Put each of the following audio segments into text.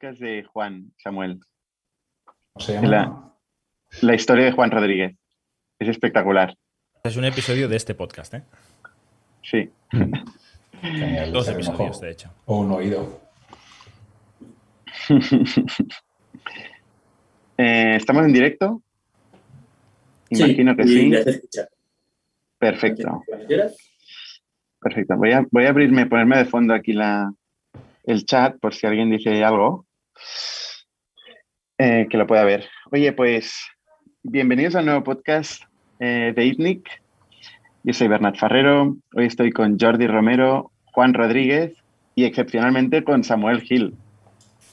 podcast de Juan Samuel. ¿Cómo se llama? La, historia de Juan Rodríguez. Es espectacular. Es un episodio de este podcast, ¿eh? Sí. Dos episodios, de hecho. O un oído. Eh, ¿Estamos en directo? Sí, Imagino que sí. Perfecto. Perfecto. Voy a, voy a abrirme, ponerme de fondo aquí la, el chat por si alguien dice algo eh, que lo pueda ver. Oye, pues bienvenidos al nuevo podcast eh, de ITNIC. Yo soy Bernat Ferrero. Hoy estoy con Jordi Romero, Juan Rodríguez y excepcionalmente con Samuel Gil.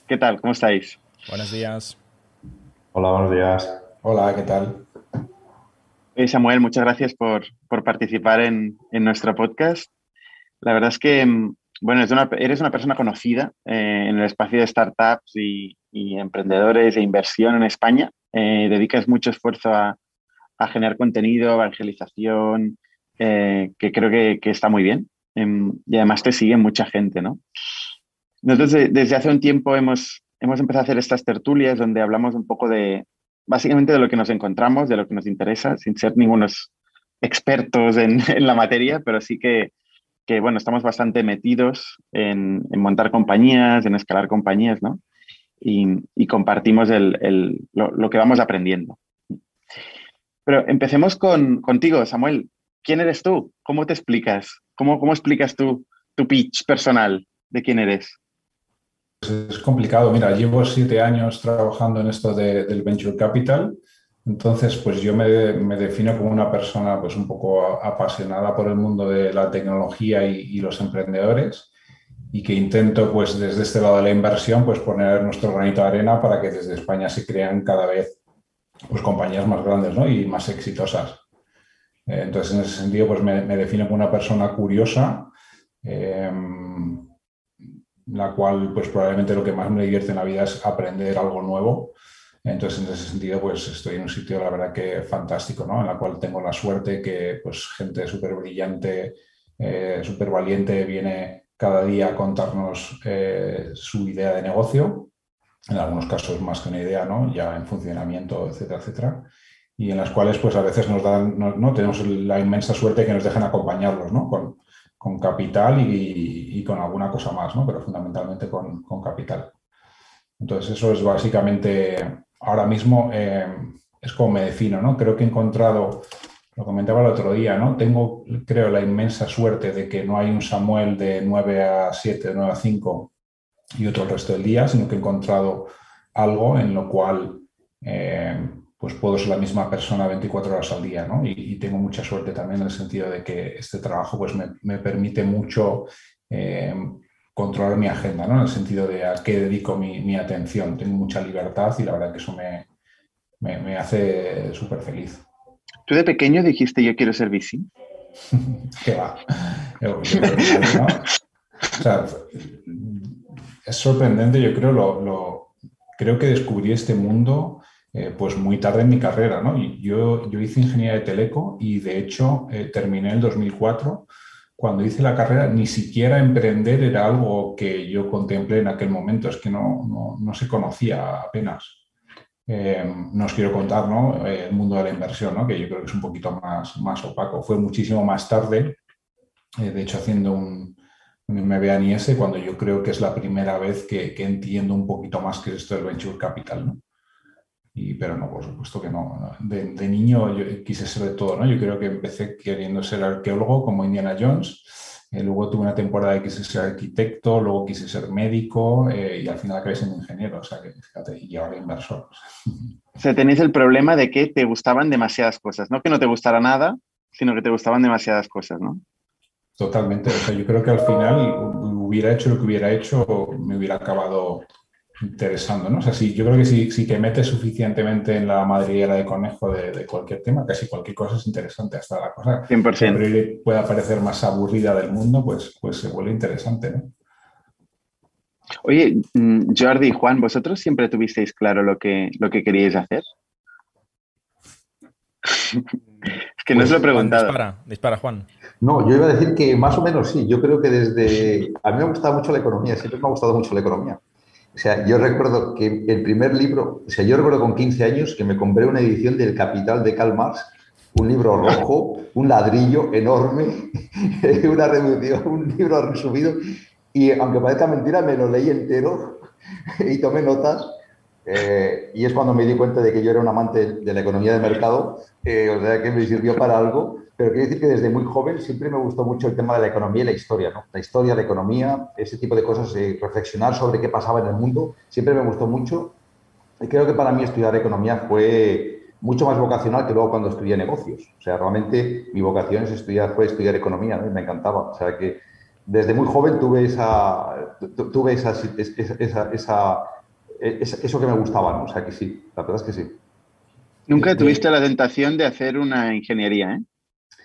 ¿Qué tal? ¿Cómo estáis? Buenos días. Hola, buenos días. Hola, ¿qué tal? Samuel, muchas gracias por, por participar en, en nuestro podcast. La verdad es que, mm, bueno, eres una persona conocida eh, en el espacio de startups y, emprendedores e inversión en España. Eh, dedicas mucho esfuerzo a, generar contenido, evangelización, eh, que creo que, está muy bien. Em, y además te sigue mucha gente, ¿no? Nosotros de- desde hace un tiempo hemos, hemos empezado a hacer estas tertulias donde hablamos un poco de, básicamente de lo que nos encontramos, de lo que nos interesa, sin ser ningunos expertos en, en la materia, pero sí que, que, bueno, estamos bastante metidos en, en montar compañías, en escalar compañías, ¿no? Y, y compartimos el, el- lo, lo que vamos aprendiendo. Pero empecemos con, contigo, Samuel. ¿Quién eres tú? ¿Cómo te explicas? ¿Cómo, cómo explicas tú tu pitch personal de quién eres? Es complicado. Mira, llevo siete años trabajando en esto de- del Venture Capital. Entonces, pues yo me, me defino como una persona pues un poco apasionada por el mundo de la tecnología y, y los emprendedores y que intento pues desde este lado de la inversión pues poner nuestro granito de arena para que desde España se crean cada vez pues compañías más grandes ¿no? y más exitosas. Eh, Entonces, en ese sentido, pues me, me defino como una persona curiosa, eh, la cual pues probablemente lo que más me divierte en la vida es aprender algo nuevo. Entonces, en ese sentido, pues estoy en un sitio, la verdad que fantástico, ¿no? En la cual tengo la suerte que pues gente súper brillante, eh, súper valiente viene cada día a contarnos eh, su idea de negocio, en algunos casos más que una idea, ¿no? Ya en funcionamiento, etcétera, etcétera. Y en las cuales, pues a veces nos dan, no, tenemos la inmensa suerte que nos dejan acompañarlos, ¿no? Con, con capital y, y con alguna cosa más, ¿no? Pero fundamentalmente con, con capital. Entonces, eso es básicamente, ahora mismo, eh, es como me defino, ¿no? Creo que he encontrado, lo comentaba el otro día, ¿no? Tengo, creo, la inmensa suerte de que no hay un Samuel de 9 a 7, de 9 a 5 y otro el resto del día, sino que he encontrado algo en lo cual eh, pues puedo ser la misma persona 24 horas al día, ¿no? Y, tengo mucha suerte también en el sentido de que este trabajo pues me, me permite mucho eh, controlar mi agenda, ¿no? En el sentido de a qué dedico mi, mi atención. Tengo mucha libertad y la verdad que eso me, me, me hace súper feliz. ¿Tú de pequeño dijiste yo quiero ser VC? ¿Qué va? Yo- yo creo que ¿no? O sea, es sorprendente, yo creo, lo, lo- creo que descubrí este mundo eh, pues muy tarde en mi carrera, ¿no? Yo, yo hice ingeniería de teleco y de hecho eh, terminé en el 2004. Cuando hice la carrera, ni siquiera emprender era algo que yo contemplé en aquel momento, es que no, no, no se conocía apenas. Eh, no os quiero contar. Eh, el mundo de la inversión, ¿no? que yo creo que es un poquito más, más opaco. Fue muchísimo más tarde, eh, de hecho haciendo un, un MBA en IS, cuando yo creo que es la primera vez que, que entiendo un poquito más qué es esto del Venture Capital. ¿no? Y, pero no, por supuesto que no. no. De, de niño yo quise ser de todo. ¿no? Yo creo que empecé queriendo ser arqueólogo como Indiana Jones. Eh, luego tuve una temporada que quise ser arquitecto, luego quise ser médico eh, y al final acabé siendo ingeniero. O sea que fíjate, y ahora inversor. O sea, tenéis el problema de que te gustaban demasiadas cosas, no que no te gustara nada, sino que te gustaban demasiadas cosas, ¿no? Totalmente. O sea, yo creo que al final hubiera hecho lo que hubiera hecho, me hubiera acabado interesando, ¿no? O sea, sí, yo creo que si, si te metes suficientemente en la madriguera de conejo de, de, cualquier tema, casi cualquier cosa es interesante, hasta la cosa 100%. que pueda parecer más aburrida del mundo, pues, pues se vuelve interesante, ¿no? Oye, mm, Jordi y Juan, ¿vosotros siempre tuvisteis claro lo que, lo que queríais hacer? es que no os lo he preguntado. Dispara, dispara, Juan. No, yo iba a decir que más o menos sí. Yo creo que desde... A mí me ha gustado mucho la economía, siempre me ha gustado mucho la economía. O sea, yo recuerdo que el primer libro, o sea, yo recuerdo con 15 años que me compré una edición del Capital de Karl Marx, un libro rojo, un ladrillo enorme, una reducción, un libro resumido, y aunque parezca mentira, me lo leí entero y tomé notas. Eh, y es cuando me di cuenta de que yo era un amante de la economía de mercado, eh, o sea que me sirvió para algo. Pero quiero decir que desde muy joven siempre me gustó mucho el tema de la economía y la historia, ¿no? La historia, la economía, ese tipo de cosas, eh, reflexionar sobre qué pasaba en el mundo, siempre me gustó mucho. Y creo que para mí estudiar economía fue mucho más vocacional que luego cuando estudié negocios. O sea, realmente mi vocación es estudiar, fue estudiar economía, ¿no? me encantaba. O sea, que desde muy joven tuve esa, tuve esa, esa, esa, eso que me gustaba, ¿no? O sea, que sí, la verdad es que sí. Nunca tuviste la tentación de hacer una ingeniería, ¿eh?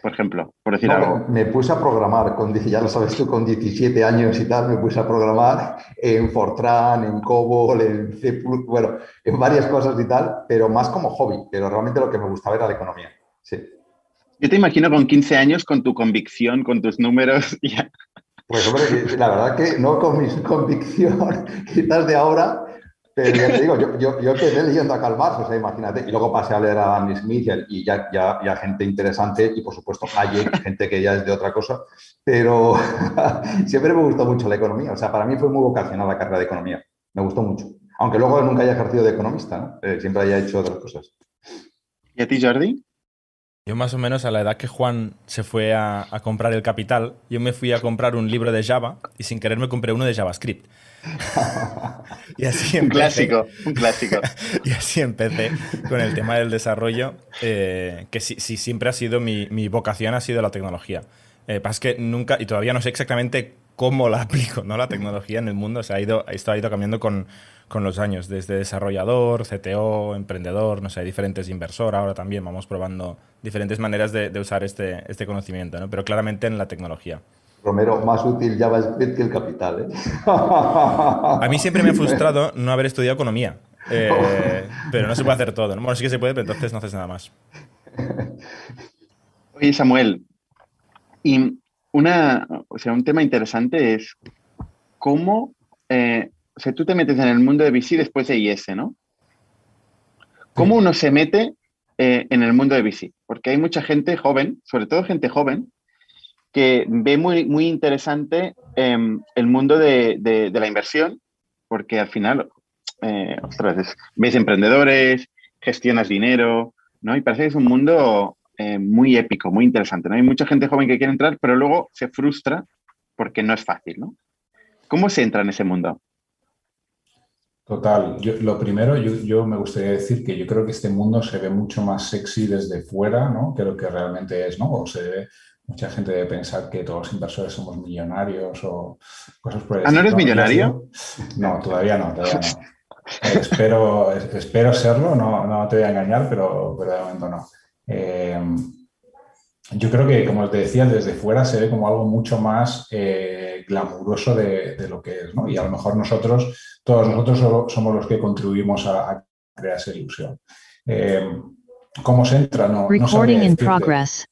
Por ejemplo, por decir algo. Me puse a programar, con, ya lo sabes tú, con 17 años y tal, me puse a programar en Fortran, en COBOL, en C++, bueno, en varias cosas y tal, pero más como hobby, pero realmente lo que me gustaba era la economía, sí. Yo te imagino con 15 años, con tu convicción, con tus números. Ya. Pues hombre, la verdad que no con mi convicción, quizás de ahora, pero ya te digo, yo, yo, yo empecé leyendo a Karl Marx, o sea, imagínate, y luego pasé a leer a Adam Smith y, ya, ya, ya, gente interesante, y por supuesto Hayek, gente que ya es de otra cosa, pero siempre me gustó mucho la economía, o sea, para mí fue muy vocacional la carrera de economía, me gustó mucho, aunque luego nunca haya ejercido de economista, ¿no? Eh, siempre haya hecho otras cosas. ¿Y a ti, Jordi? Yo más o menos a la edad que Juan se fue a, a comprar el capital, yo me fui a comprar un libro de Java y sin querer me compré uno de JavaScript. y así un clásico, un clásico. y así empecé con el tema del desarrollo, eh, que sí, siempre ha sido mi, mi, vocación, ha sido la tecnología. Eh, pasa que nunca, y todavía no sé exactamente cómo la aplico, ¿no? La tecnología en el mundo, se ha ido, esto ha ido cambiando con, con los años, desde desarrollador, CTO, emprendedor, no sé, diferentes inversor, ahora también vamos probando diferentes maneras de, de usar este, este conocimiento, ¿no? Pero claramente en la tecnología. Romero, más útil JavaScript que el capital. ¿eh? A mí siempre me ha frustrado no haber estudiado economía. Eh, pero no se puede hacer todo. ¿no? Bueno, sí que se puede, pero entonces no haces nada más. Oye, Samuel, y una, o sea, un tema interesante es cómo, eh, o sea, tú te metes en el mundo de VC después de IS, ¿no? ¿Cómo uno se mete en el mundo de VC? Porque hay mucha gente joven, sobre todo gente joven, que ve muy, muy interesante em, el mundo de, de, la inversión, porque al final, eh, ostras, ves emprendedores, gestionas dinero, ¿no? Y parece que es un mundo eh, muy épico, muy interesante, ¿no? Hay mucha gente joven que quiere entrar, pero luego se frustra porque no es fácil, ¿no? ¿Cómo se entra en ese mundo? Total. lo primero, yo, yo, me gustaría decir que yo creo que este mundo se ve mucho más sexy desde fuera, ¿no? Que lo que realmente es, ¿no? O se ve Mucha gente debe pensar que todos los inversores somos millonarios o cosas por el ¿Ah, no eres millonario? No, todavía no, todavía no. Eh, espero, espero serlo, no, no, te voy a engañar, pero, pero de momento no. Eh, yo creo que, como te decía, desde fuera se ve como algo mucho más eh, glamuroso de, de, lo que es, ¿no? Y a lo mejor nosotros, todos nosotros somos los que contribuimos a, a crear esa ilusión. ¿Cómo se entra? No, Recording in progress.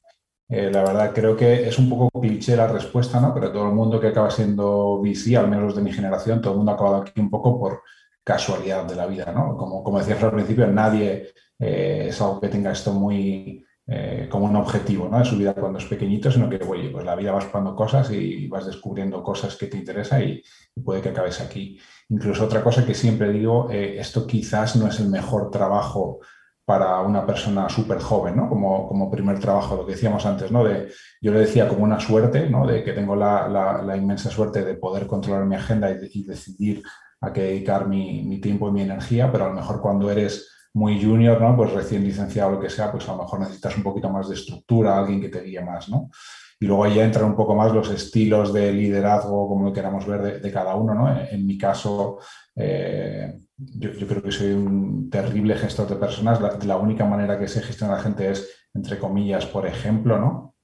Eh, la verdad, creo que es un poco cliché la respuesta, ¿no? Pero todo el mundo que acaba siendo VC, al menos de mi generación, todo el mundo ha acabado aquí un poco por casualidad de la vida, ¿no? Como, como decías al principio, nadie eh, es algo que tenga esto muy eh, como un objetivo, ¿no? De su vida cuando es pequeñito, sino que, oye, pues la vida vas probando cosas y vas descubriendo cosas que te interesan y, puede que acabes aquí. Incluso otra cosa que siempre digo, esto quizás no es el mejor trabajo para una persona súper joven, ¿no? Como, como, primer trabajo, lo que decíamos antes, ¿no? De, yo le decía como una suerte, ¿no? De que tengo la, la, inmensa suerte de poder controlar mi agenda y, decidir a qué dedicar mi, mi, tiempo y mi energía, pero a lo mejor cuando eres muy junior, ¿no? Pues recién licenciado lo que sea, pues a lo mejor necesitas un poquito más de estructura, alguien que te guíe más, ¿no? Y luego ya entran un poco más los estilos de liderazgo, como lo queramos ver, de, cada uno, ¿no? En, mi caso, eh, yo, creo que soy un terrible gestor de personas. La, única manera que se gestiona la gente es, entre comillas, por ejemplo, ¿no?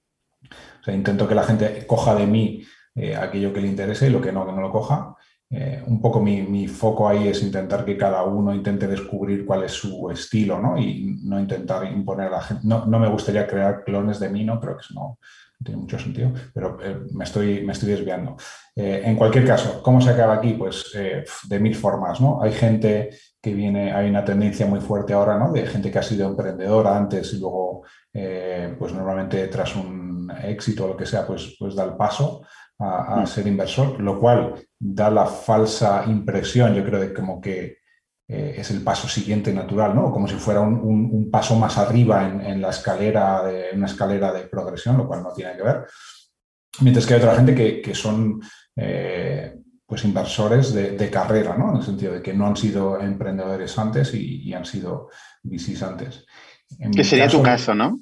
O sea, intento que la gente coja de mí eh, aquello que le interese y lo que no, que no lo coja. Eh, un poco mi, foco ahí es intentar que cada uno intente descubrir cuál es su estilo, ¿no? Y no intentar imponer a la gente. No, me gustaría crear clones de mí, ¿no? Creo que eso no, tiene mucho sentido, pero eh, me, estoy, me estoy desviando. Eh, en cualquier caso, ¿cómo se acaba aquí? Pues de mil formas, ¿no? Hay gente que viene, hay una tendencia muy fuerte ahora, ¿no? De gente que ha sido emprendedora antes y luego, pues normalmente tras un éxito o lo que sea, pues, pues da el paso a, mm. ser inversor, lo cual da la falsa impresión, yo creo, de como que eh, es el paso siguiente natural, ¿no? Como si fuera un, paso más arriba en, la escalera, de, una escalera de progresión, lo cual no tiene que ver. Mientras que hay otra gente que, son eh, pues inversores de, carrera, ¿no? En el sentido de que no han sido emprendedores antes y, han sido VCs antes. que sería tu caso, ¿no?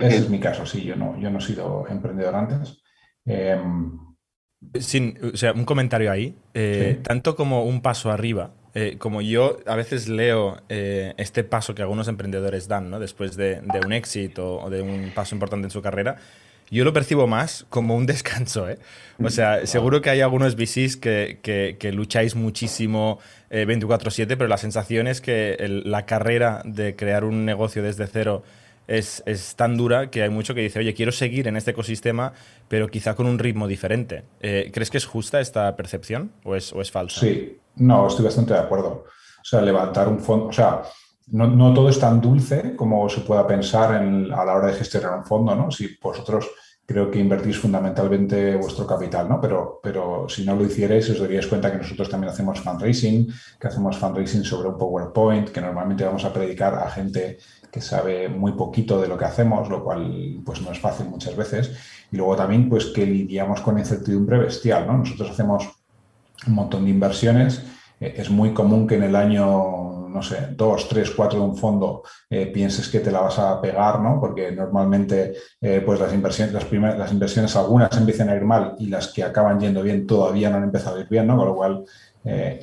Ese es mi caso, sí, yo no, yo no he sido emprendedor antes. Em, sin, o sea, un comentario ahí. Eh, tanto como un paso arriba, eh, como yo a veces leo eh, este paso que algunos emprendedores dan, ¿no? Después de, un éxito o de un paso importante en su carrera, yo lo percibo más como un descanso, ¿eh? O sea, seguro que hay algunos VCs que, que, lucháis muchísimo 24/7, pero la sensación es que la carrera de crear un negocio desde cero es, tan dura que hay mucho que dice, oye, quiero seguir en este ecosistema, pero quizá con un ritmo diferente. Eh, ¿Crees que es justa esta percepción o es, o es falsa? Sí, no, estoy bastante de acuerdo. O sea, levantar un fondo, o sea, no, todo es tan dulce como se pueda pensar a la hora de gestionar un fondo, ¿no? Si vosotros creo que invertís fundamentalmente vuestro capital, ¿no? Pero, pero si no lo hicierais, os daríais cuenta que nosotros también hacemos fundraising, que hacemos fundraising sobre un PowerPoint, que normalmente vamos a predicar a gente que sabe muy poquito de lo que hacemos, lo cual pues no es fácil muchas veces. Y luego también pues que lidiamos con incertidumbre bestial, ¿no? Nosotros hacemos un montón de inversiones. Eh, es muy común que en el año, no sé, dos, tres, cuatro de un fondo eh, pienses que te la vas a pegar, ¿no? Porque normalmente eh, pues las inversiones, las, primeras, las inversiones algunas empiezan a ir mal y las que acaban yendo bien todavía no han empezado a ir bien, ¿no? Con lo cual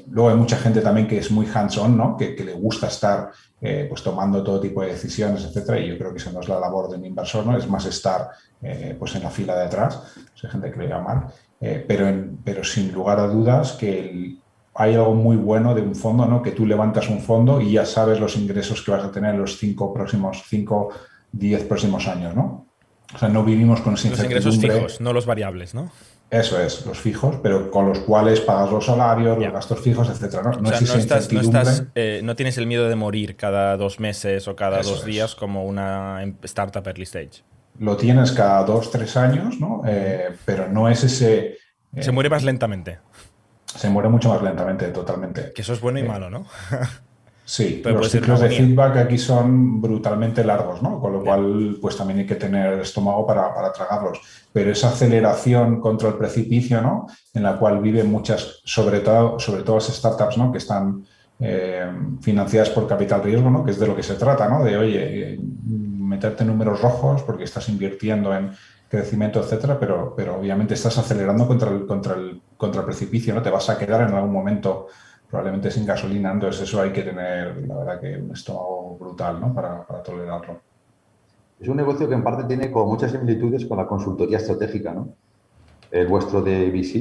luego hay mucha gente también que es muy hands-on, ¿no? Que, que, le gusta estar eh, pues tomando todo tipo de decisiones, etcétera, y yo creo que eso no es la labor de un inversor, ¿no? Es más estar eh, pues en la fila de atrás, hay gente que lo llama eh, pero, pero sin lugar a dudas que hay algo muy bueno de un fondo, ¿no? Que tú levantas un fondo y ya sabes los ingresos que vas a tener en los cinco próximos, cinco, diez próximos años, ¿no? O sea, no vivimos con Los ingresos fijos, no los variables, ¿no? Eso es, los fijos, pero con los cuales pagas los salarios, los gastos fijos, etcétera. No, no, estás, eh, no, tienes el miedo de morir cada dos meses o cada dos días como una em, startup early stage. Lo tienes cada dos, tres años, ¿no? Eh, pero no es ese. se eh, muere más lentamente. Se muere mucho más lentamente, totalmente. Que eso es bueno y malo, ¿no? Sí, pero los ciclos de feedback aquí son brutalmente largos, ¿no? Con lo cual, pues también hay que tener estómago para, para, tragarlos. Pero esa aceleración contra el precipicio, ¿no? En la cual viven muchas, sobre todo, sobre todo las startups, ¿no? Que están eh, financiadas por capital riesgo, ¿no? Que es de lo que se trata, ¿no? De, oye, meterte números rojos porque estás invirtiendo en crecimiento, etcétera, pero, pero obviamente estás acelerando contra el, contra, el, contra el precipicio, ¿no? Te vas a quedar en algún momento probablemente sin gasolina, entonces eso hay que tener, la verdad, que un brutal ¿no? para, tolerarlo. Es un negocio que en parte tiene muchas similitudes con la consultoría estratégica, ¿no? El vuestro de VC,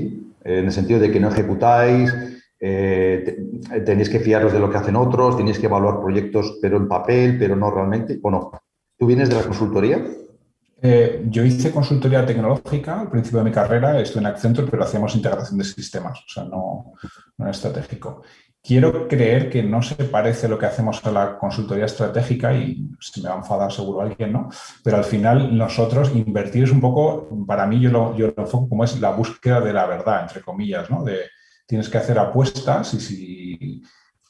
en el sentido de que no ejecutáis, eh, tenéis que fiaros de lo que hacen otros, tenéis que evaluar proyectos, pero en papel, pero no realmente, ¿o no? ¿Tú vienes de la consultoría? Eh, yo hice consultoría tecnológica al principio de mi carrera, estoy en Accenture, pero hacíamos integración de sistemas, o sea, no, no estratégico. Quiero creer que no se parece lo que hacemos a la consultoría estratégica y se me va a enfadar seguro alguien, ¿no? Pero al final nosotros invertir es un poco, para mí yo lo, yo lo enfoco como es la búsqueda de la verdad, entre comillas, ¿no? De tienes que hacer apuestas y si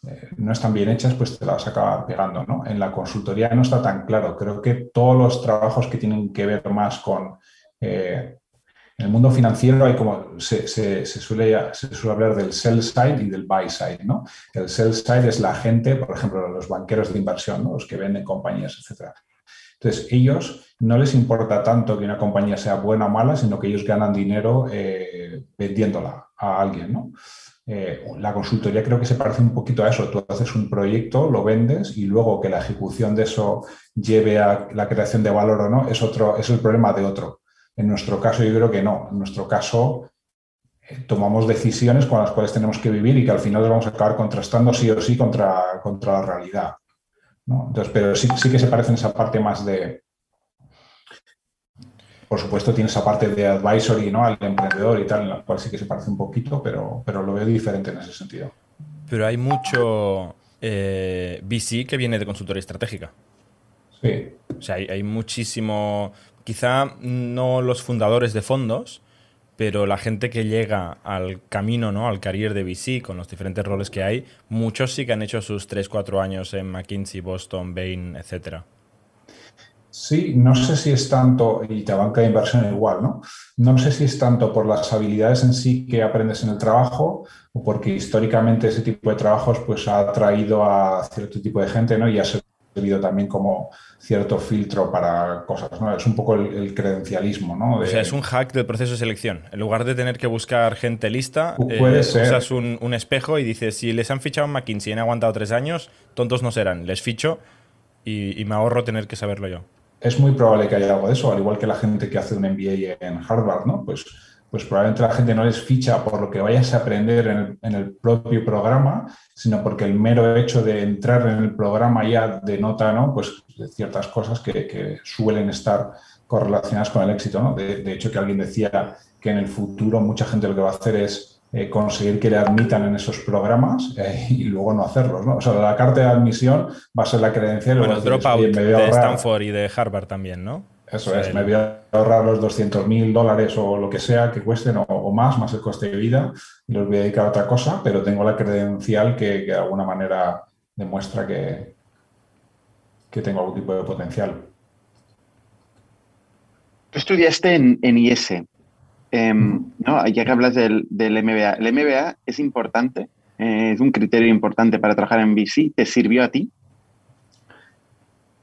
eh, no están bien hechas, pues te las acaba pegando. ¿no? En la consultoría no está tan claro. Creo que todos los trabajos que tienen que ver más con... Eh, en el mundo financiero hay como se, suele, se suele hablar del sell side y del buy side. ¿no? El sell side es la gente, por ejemplo, los banqueros de inversión, los que venden compañías, etc. Entonces, ellos no les importa tanto que una compañía sea buena o mala, sino que ellos ganan dinero eh, vendiéndola a alguien. ¿no? Eh, la consultoría creo que se parece un poquito a eso. Tú haces un proyecto, lo vendes y luego que la ejecución de eso lleve a la creación de valor o no, es, otro, es el problema de otro. En nuestro caso yo creo que no. En nuestro caso tomamos decisiones con las cuales tenemos que vivir y que al final vamos a acabar contrastando sí o sí contra, contra la realidad. Entonces, pero sí, sí que se parece en esa parte más de, por supuesto, tiene esa parte de advisory ¿no? al emprendedor y tal, en la cual sí que se parece un poquito, pero, pero lo veo diferente en ese sentido. Pero hay mucho eh, VC que viene de consultoría estratégica. Sí. O sea, hay, hay, muchísimo, quizá no los fundadores de fondos, pero la gente que llega al camino, ¿no? al career de VC, con los diferentes roles que hay, muchos sí que han hecho sus 3-4 años en McKinsey, Boston, Bain, etcétera. Sí, no sé si es tanto, y te banca de inversión igual, ¿no? No sé si es tanto por las habilidades en sí que aprendes en el trabajo o porque históricamente ese tipo de trabajos pues ha atraído a cierto tipo de gente, ¿no? Y ha servido también como cierto filtro para cosas, ¿no? Es un poco el, credencialismo, ¿no? O sea, es un hack del proceso de selección. En lugar de tener que buscar gente lista, Puede eh, usas un, un, espejo y dices, si les han fichado en McKinsey y han aguantado tres años, tontos no serán. Les ficho y, y me ahorro tener que saberlo yo es muy probable que haya algo de eso, al igual que la gente que hace un MBA en Harvard, ¿no? Pues, pues probablemente la gente no les ficha por lo que vayas a aprender en el, propio programa, sino porque el mero hecho de entrar en el programa ya denota, ¿no? Pues ciertas cosas que, suelen estar correlacionadas con el éxito, ¿no? De, de hecho, que alguien decía que en el futuro mucha gente lo que va a hacer es eh, conseguir que le admitan en esos programas eh, y luego no hacerlos. ¿no? O sea, la carta de admisión va a ser la credencial. Bueno, el dropout de Stanford y de Harvard también, ¿no? Eso es, me voy a ahorrar los 200 mil dólares o lo que sea que cuesten o, más, más el coste de vida, y los voy a dedicar a otra cosa, pero tengo la credencial que, de alguna manera demuestra que, que tengo algún tipo de potencial. Tú estudiaste en, en IS, Em, no, ya que hablas del, MBA, ¿el MBA es importante? Eh, ¿Es un criterio importante para trabajar en VC? ¿Te sirvió a ti?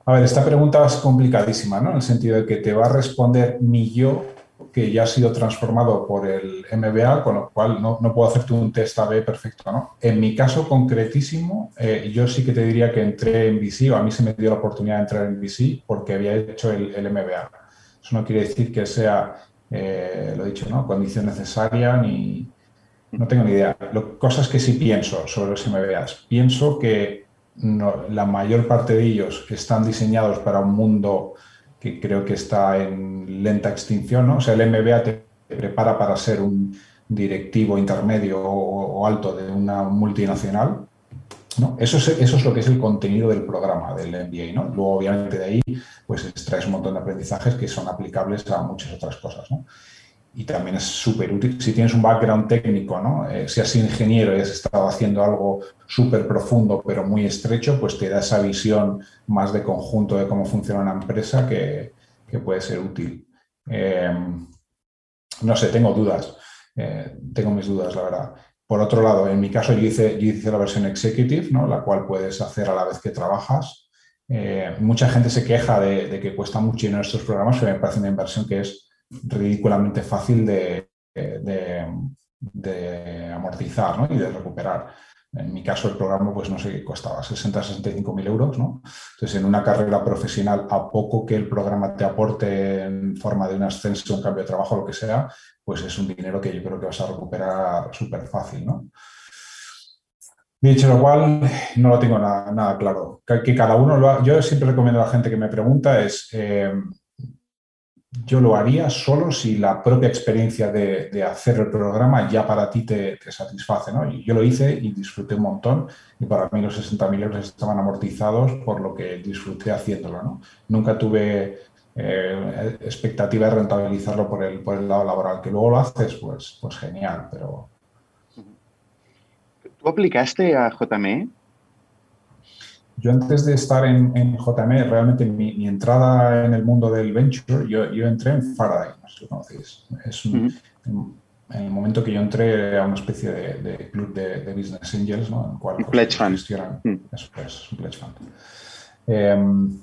A ver, esta pregunta es complicadísima, ¿no? En el sentido de que te va a responder mi yo, que ya ha sido transformado por el MBA, con lo cual no, puedo hacerte un test AB perfecto, ¿no? En mi caso concretísimo, eh, yo sí que te diría que entré en VC, o a mí se me dio la oportunidad de entrar en VC porque había hecho el, el MBA. Eso no quiere decir que sea eh, lo dicho, ¿no? Condición necesaria ni... No tengo ni idea. Lo, cosas que sí pienso sobre los MBAs. Pienso que la mayor parte de ellos están diseñados para un mundo que creo que está en lenta extinción, ¿no? O sea, el MBA te prepara para ser un directivo intermedio o alto de una multinacional eso, es, eso es lo que es el contenido del programa del MBA. ¿no? Luego, obviamente, de ahí pues extraes un montón de aprendizajes que son aplicables a muchas otras cosas. Y también es súper útil si tienes un background técnico, ¿no? Eh, si has sido ingeniero y has estado haciendo algo súper profundo pero muy estrecho, pues te da esa visión más de conjunto de cómo funciona una empresa que, puede ser útil. Eh, no sé, tengo dudas. Eh, tengo mis dudas, la verdad. Por otro lado, en mi caso yo hice, hice la versión executive, ¿no? la cual puedes hacer a la vez que trabajas. Eh, mucha gente se queja de, que cuesta mucho en estos programas, pero me parece una inversión que es ridículamente fácil de, de, amortizar ¿no? y de recuperar. En mi caso, el programa, pues no sé qué costaba, 60, 65 mil euros, ¿no? Entonces, en una carrera profesional, a poco que el programa te aporte en forma de un ascenso, un cambio de trabajo, lo que sea, pues es un dinero que yo creo que vas a recuperar súper fácil, ¿no? Dicho lo cual, no lo tengo nada, claro. Que, cada uno Yo siempre recomiendo a la gente que me pregunta es, eh, yo lo haría solo si la propia experiencia de, hacer el programa ya para ti te, satisface. ¿no? Yo lo hice y disfruté un montón y para mí los 60.000 euros estaban amortizados por lo que disfruté haciéndolo. ¿no? Nunca tuve eh, expectativa de rentabilizarlo por el, por el lado laboral. Que luego lo haces, pues, pues genial, pero... ¿Tú aplicaste a JME? Yo antes de estar en, en JME, realmente mi, entrada en el mundo del venture, yo, yo entré en Faraday, no sé si lo conocéis. Es en, el momento que yo entré a una especie de, club de, business angels, ¿no? En el cual, un pledge fund. Eso es, un pledge fund. Em,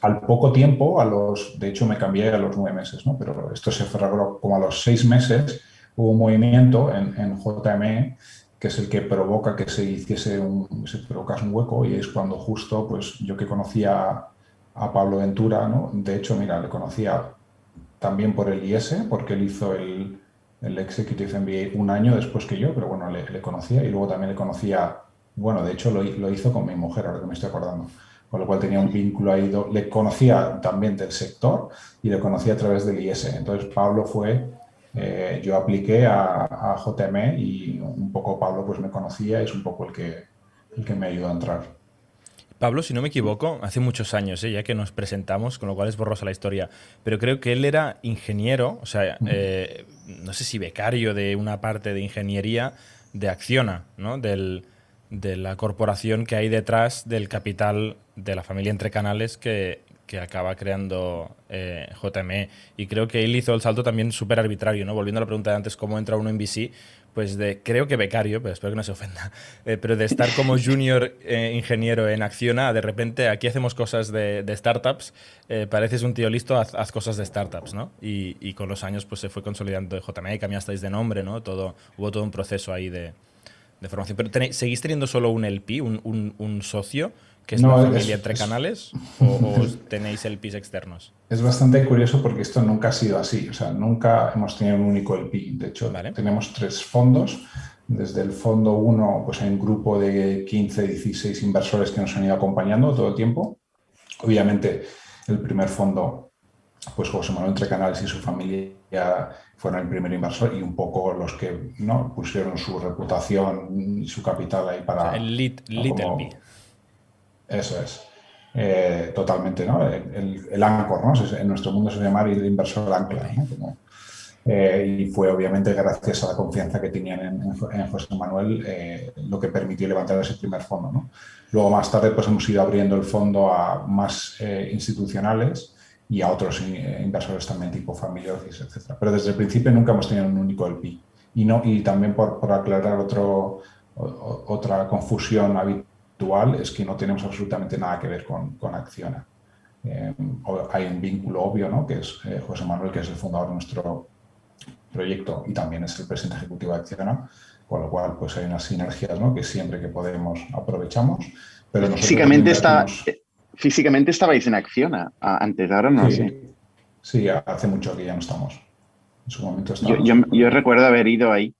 al poco tiempo, a los, de hecho me cambié a los nueve meses, ¿no? pero esto se cerró como a los seis meses, hubo un movimiento en, en JME que es el que provoca que se hiciese un, se un hueco y es cuando justo, pues yo que conocía a Pablo Ventura, ¿no? De hecho, mira, le conocía también por el IS, porque él hizo el, el Executive MBA un año después que yo, pero bueno, le, conocía y luego también le conocía, bueno, de hecho lo, lo, hizo con mi mujer, ahora que me estoy acordando, con lo cual tenía un vínculo ahí, le conocía también del sector y le conocía a través del IS. Entonces Pablo fue, eh, yo apliqué a, a, JM y un poco Pablo pues me conocía y es un poco el que, el que me ayudó a entrar. Pablo, si no me equivoco, hace muchos años, ¿eh? ya que nos presentamos, con lo cual es borrosa la historia, pero creo que él era ingeniero, o sea, eh, no sé si becario de una parte de ingeniería de Acciona, ¿no? Del, de la corporación que hay detrás del capital de la familia Entre Canales que, que acaba creando eh, JME. Y creo que él hizo el salto también súper arbitrario, ¿no? Volviendo a la pregunta de antes, ¿cómo entra uno en VC? pues de, creo que becario, pero espero que no se ofenda, eh, pero de estar como junior eh, ingeniero en Acciona, de repente aquí hacemos cosas de, startups, pareces un tío listo, haz, cosas de startups, ¿no? Y, con los años pues se fue consolidando JME, cambiasteis de nombre, ¿no? Todo, hubo todo un proceso ahí de, formación. Pero ¿seguís teniendo solo un LP, un, un socio? Que es no, familia entre canales o, tenéis el PIS externos? Es bastante curioso porque esto nunca ha sido así, o sea, nunca hemos tenido un único LP. De hecho, tenemos tres fondos. Desde el fondo 1, pues hay un grupo de 15, 16 inversores que nos han ido acompañando todo el tiempo. Obviamente, el primer fondo, pues José Manuel Entre Canales y su familia fueron el primer inversor y un poco los que ¿no? pusieron su reputación y su capital ahí para... el lead, LP. Eso es. Eh, totalmente, ¿no? El, el ¿no? En nuestro mundo se llama el inversor ancla. Eh, y fue obviamente gracias a la confianza que tenían en, José Manuel eh, lo que permitió levantar ese primer fondo, ¿no? Luego más tarde pues hemos ido abriendo el fondo a más institucionales y a otros inversores también tipo family office, etc. Pero desde el principio nunca hemos tenido un único LP. Y, no, y también por, por aclarar otro, otra confusión habitual es que no tenemos absolutamente nada que ver con, con Acciona. Eh, hay un vínculo obvio, ¿no? que es eh, José Manuel, que es el fundador de nuestro proyecto y también es el presidente ejecutivo de Acciona, con lo cual pues hay unas sinergias ¿no? que siempre que podemos aprovechamos. Pero físicamente, está, físicamente estabais en Acciona antes, ahora no sí, sé. Sí, hace mucho que ya no estamos. En su momento Yo, yo recuerdo haber ido ahí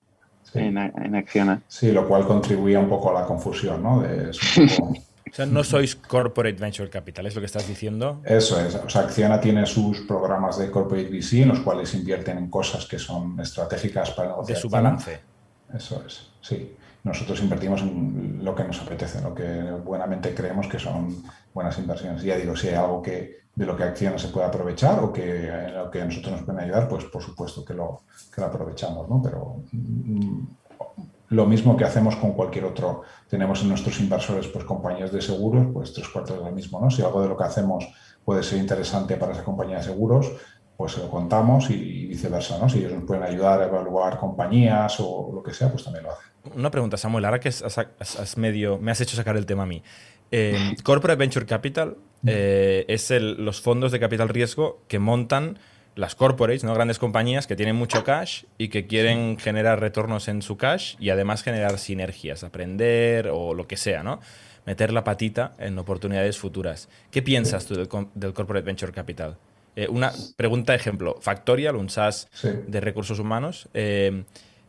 en, Acciona. Sí, lo cual contribuía un poco a la confusión, ¿no? o sea, no sois corporate venture capital, es lo que estás diciendo. Eso es. O sea, Acciona tiene sus programas de corporate VC en los cuales invierten en cosas que son estratégicas para el De su balance. Eso es, sí. Nosotros invertimos en lo que nos apetece, lo que buenamente creemos que son buenas inversiones. Ya digo, si hay algo que de lo que Acciona se puede aprovechar o que lo que nosotros nos pueden ayudar, pues por supuesto que lo, que aprovechamos, ¿no? Pero mm, lo mismo que hacemos con cualquier otro. Tenemos en nuestros inversores pues compañías de seguros, pues tres cuartos de lo mismo, ¿no? Si algo de lo que hacemos puede ser interesante para esa compañía de seguros, pues se lo contamos y, viceversa, ¿no? Si ellos nos pueden ayudar a evaluar compañías o lo que sea, pues también lo hacen. Una pregunta, Samuel, ahora que has, medio, me has hecho sacar el tema a mí. Eh, Corporate Venture Capital eh, es los fondos de capital riesgo que montan las corporates, ¿no? grandes compañías que tienen mucho cash y que quieren generar retornos en su cash y además generar sinergias, aprender o lo que sea, ¿no? meter la patita en oportunidades futuras. ¿Qué piensas tú del, Corporate Venture Capital? Eh, una pregunta ejemplo, Factorial, un SaaS de recursos humanos,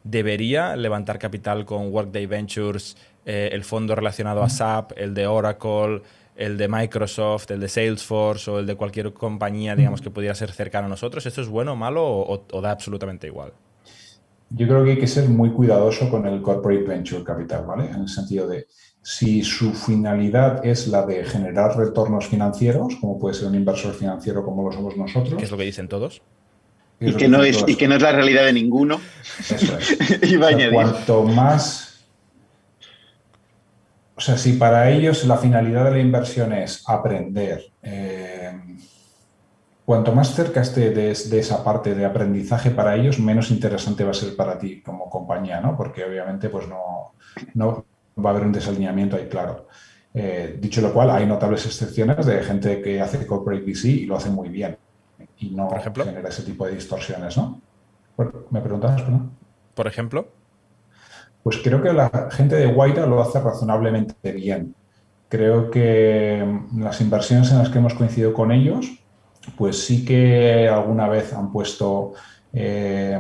¿debería levantar capital con Workday Ventures, el fondo relacionado a SAP, el de Oracle? el de Microsoft, el de Salesforce o el de cualquier compañía, digamos, que pudiera ser cercano a nosotros, ¿esto es bueno o malo o, da absolutamente igual? Yo creo que hay que ser muy cuidadoso con el corporate venture capital, ¿vale? En el sentido de si su finalidad es la de generar retornos financieros, como puede ser un inversor financiero como lo somos nosotros. ¿Qué es lo que dicen todos? Y que, no es, y que no es la realidad de ninguno. Eso es. y cuanto más o sea, si para ellos la finalidad de la inversión es aprender, eh, cuanto más cerca esté de, esa parte de aprendizaje para ellos, menos interesante va a ser para ti como compañía, ¿no? Porque obviamente pues no, no va a haber un desalineamiento ahí claro. Eh, dicho lo cual, hay notables excepciones de gente que hace corporate VC y lo hace muy bien y no genera ese tipo de distorsiones, ¿no? ¿Me preguntas? Por ejemplo. Pues creo que la gente de Guaira lo hace razonablemente bien. Creo que mm, las inversiones en las que hemos coincidido con ellos, pues sí que alguna vez han puesto eh,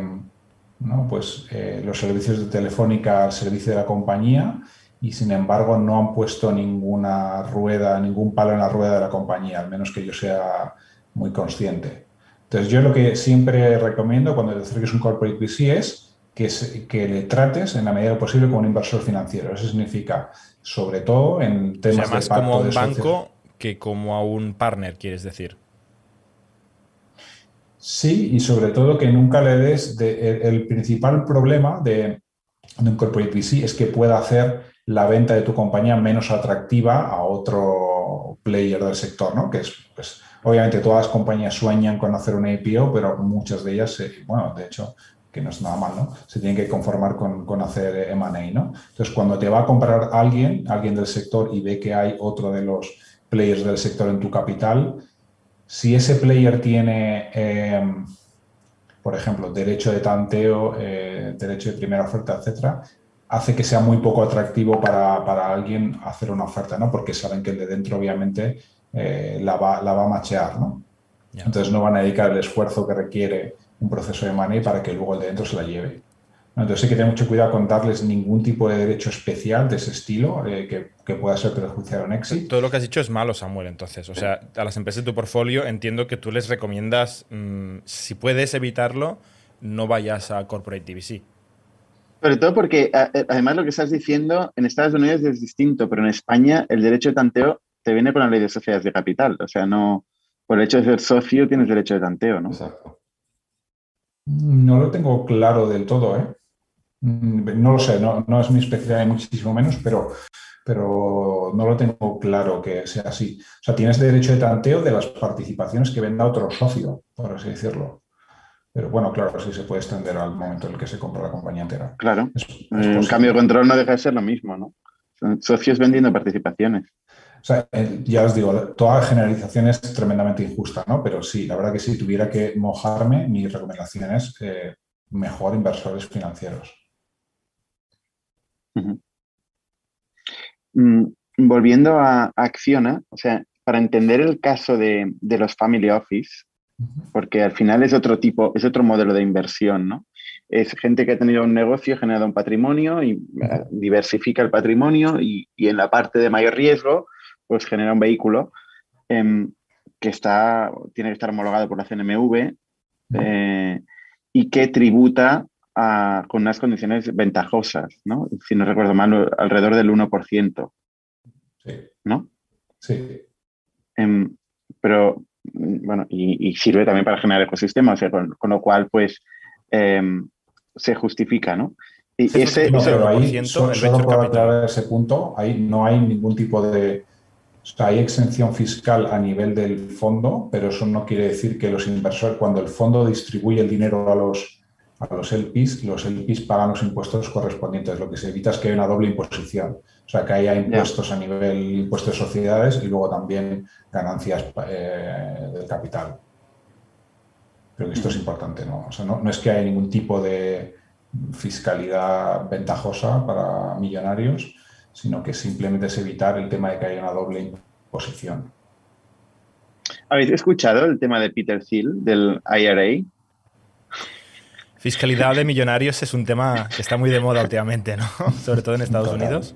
¿no? pues, eh, los servicios de Telefónica al servicio de la compañía y sin embargo no han puesto ninguna rueda, ningún palo en la rueda de la compañía, al menos que yo sea muy consciente. Entonces yo lo que siempre recomiendo cuando te acerques un corporate VC es que, que le trates en la medida posible como un inversor financiero. Eso significa, sobre todo en temas o sea, más como a un banco que como a un partner, quieres decir. Sí, y sobre todo que nunca le des el, principal problema de, de un corporate VC es que pueda hacer la venta de tu compañía menos atractiva a otro player del sector, ¿no? Que es, pues, obviamente todas las compañías sueñan con hacer una IPO, pero muchas de ellas, bueno, de hecho, que no es nada mal, ¿no? Se tienen que conformar con, con hacer M&A, ¿no? Entonces, cuando te va a comprar alguien, alguien del sector y ve que hay otro de los players del sector en tu capital, si ese player tiene, eh, por ejemplo, derecho de tanteo, eh, derecho de primera oferta, etcétera, hace que sea muy poco atractivo para, alguien hacer una oferta, ¿no? Porque saben que el de dentro, obviamente, eh, la, va, la va a machear, ¿no? Entonces no van a dedicar el esfuerzo que requiere un proceso de money para que luego el de dentro se la lleve. Entonces hay que tener mucho cuidado con darles ningún tipo de derecho especial de ese estilo eh, que, pueda ser perjudicial en éxito. Todo lo que has dicho es malo, Samuel, entonces. O sea, a las empresas de tu portfolio entiendo que tú les recomiendas, mm, si puedes evitarlo, no vayas a Corporate TVC. Sobre todo porque, eh, además, lo que estás diciendo en Estados Unidos es distinto, pero en España el derecho de tanteo te viene con la ley de sociedades de capital. O sea, no, por el hecho de ser socio tienes derecho de tanteo, ¿no? Exacto. No lo tengo claro del todo, ¿eh? Mm, no lo sé, no, es mi especialidad ni muchísimo menos, pero, pero no lo tengo claro que sea así. O sea, tienes derecho de tanteo de las participaciones que venda otro socio, por así decirlo. Pero bueno, claro, sí se puede extender al momento en el que se compra la compañía entera. Claro. un cambio de control no deja de ser lo mismo, ¿no? Son socios vendiendo participaciones. O sea, eh, ya os digo, toda generalización es tremendamente injusta, ¿no? Pero sí, la verdad que si tuviera que mojarme, mi recomendación es eh, mejor inversores financieros. Mm, volviendo a, Acciona, o sea, para entender el caso de, de los family office, porque al final es otro tipo, es otro modelo de inversión, ¿no? Es gente que ha tenido un negocio, ha generado un patrimonio y diversifica el patrimonio y, en la parte de mayor riesgo, pues genera un vehículo em, que está, tiene que estar homologado por la CNMV eh, y que tributa con unas condiciones ventajosas, ¿no? Si no recuerdo mal, alrededor del 1%. Sí. ¿No? Sí. Em, pero bueno, y, sirve también para generar ecosistemas, con, lo cual, pues, em, se justifica, ¿no? Y ese, no, pero ahí, solo, para aclarar ese punto, ahí no hay ningún tipo de... O sea, hay exención fiscal a nivel del fondo, pero eso no quiere decir que los inversores, cuando el fondo distribuye el dinero a los, a los LPs, los LPs pagan los impuestos correspondientes. Lo que se evita es que haya una doble imposición. O sea, que haya impuestos a nivel impuestos de sociedades y luego también ganancias eh, del capital. Creo que esto es importante, ¿no? O sea, no, es que haya ningún tipo de fiscalidad ventajosa para millonarios, sino que simplemente es evitar el tema de que haya una doble imposición. ¿Habéis escuchado el tema de Peter Thiel, del IRA? Fiscalidad de millonarios es un tema que está muy de moda últimamente, ¿no? Sobre todo en Estados Unidos.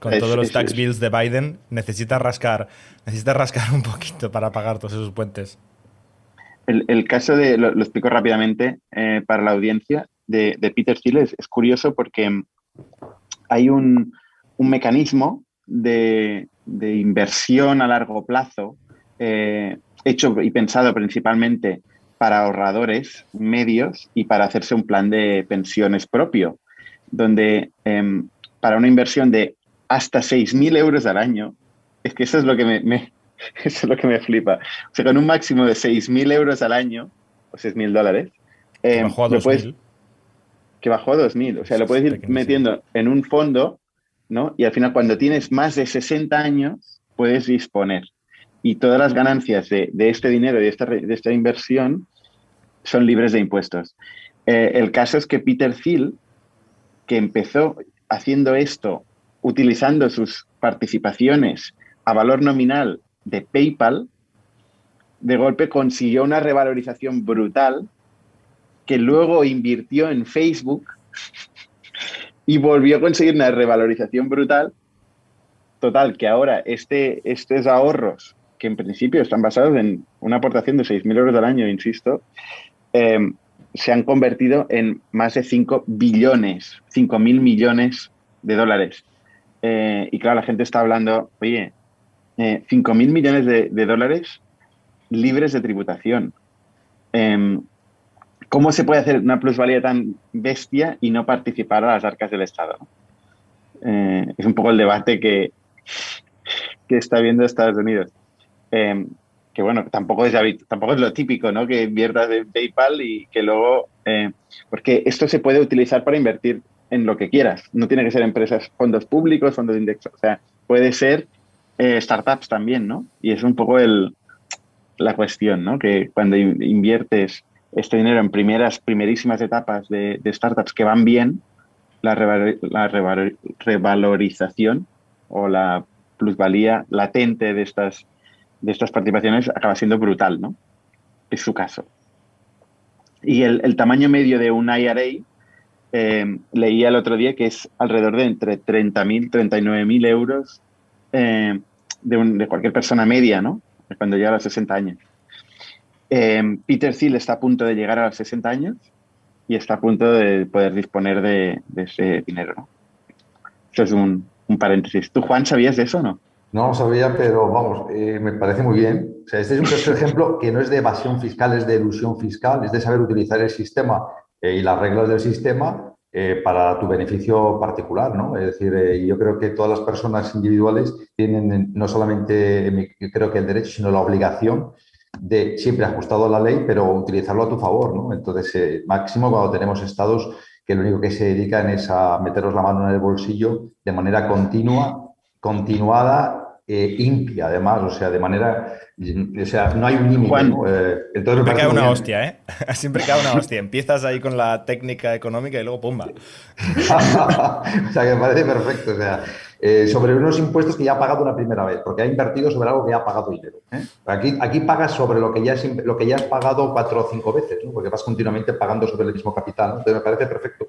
Con todos los tax bills de Biden, necesita rascar, necesita rascar un poquito para pagar todos esos puentes. El, caso de, lo, explico rápidamente eh, para la audiencia, de, Peter Thiel es, curioso porque hay un, mecanismo de, inversión a largo plazo eh, hecho y pensado principalmente para ahorradores medios y para hacerse un plan de pensiones propio, donde em, para una inversión de hasta 6.000 euros al año, es que eso es lo que me, es lo que me flipa. O sea, con un máximo de 6.000 euros al año, o 6.000 dólares, em, bajó a 2.000. que bajó a 2.000. O sea, lo puedes ir metiendo en un fondo, Y al final, cuando tienes más de 60 años, puedes disponer. Y todas las ganancias de, este dinero y de esta, de esta inversión son libres de impuestos. Eh, el caso es que Peter Thiel, que empezó haciendo esto utilizando sus participaciones a valor nominal de PayPal, de golpe consiguió una revalorización brutal que luego invirtió en Facebook y volvió a conseguir una revalorización brutal. Total, que ahora este, estos ahorros, que en principio están basados en una aportación de 6.000 euros al año, insisto, eh, se han convertido en más de 5 billones, 5.000 millones de dólares. Eh, y claro, la gente está hablando, oye, eh, 5.000 millones de, dólares libres de tributación. Em, ¿Cómo se puede hacer una plusvalía tan bestia y no participar a las arcas del Estado? Eh, es un poco el debate que, que está viendo Estados Unidos. Em, que bueno, tampoco es, tampoco es lo típico, ¿no? Que inviertas en PayPal y que luego, eh, porque esto se puede utilizar para invertir en lo que quieras. No tiene que ser empresas, fondos públicos, fondos de index, o sea, puede ser eh, startups también, ¿no? Y es un poco el, la cuestión, ¿no? Que cuando inviertes este dinero en primeras, primerísimas etapas de, startups que van bien, la, revalorización o la plusvalía latente de estas de estas participaciones acaba siendo brutal, ¿no? Es su caso. Y el, tamaño medio de un IRA, eh, leía el otro día que es alrededor de entre 30.000, 39.000 euros eh, de, cualquier persona media, ¿no? Cuando llega a los 60 años. Eh, Peter Thiel está a punto de llegar a los 60 años y está a punto de poder disponer de, ese dinero, ¿no? Eso es un, un paréntesis. ¿Tú, Juan, sabías de eso o no? No lo sabía, pero vamos, eh, me parece muy bien. O sea, este es un ejemplo que no es de evasión fiscal, es de ilusión fiscal, es de saber utilizar el sistema eh, y las reglas del sistema eh, para tu beneficio particular, ¿no? Es decir, yo creo que todas las personas individuales tienen no solamente, creo que el derecho, sino la obligación de, siempre ajustado a la ley, pero utilizarlo a tu favor, ¿no? Entonces, máximo cuando tenemos estados que lo único que se dedican es a meteros la mano en el bolsillo de manera continua, continuada eh, impia, además, o sea, de manera. O sea, no hay un límite. Eh, siempre cae una hostia, ¿eh? Siempre cae una hostia. Empiezas ahí con la técnica económica y luego ¡pumba! o sea, que me parece perfecto. O sea, eh, sobre unos impuestos que ya ha pagado una primera vez, porque ha invertido sobre algo que ya ha pagado dinero. Aquí, aquí pagas sobre lo que, ya lo que ya has pagado cuatro o cinco veces, ¿no? porque vas continuamente pagando sobre el mismo capital. Entonces, me parece perfecto.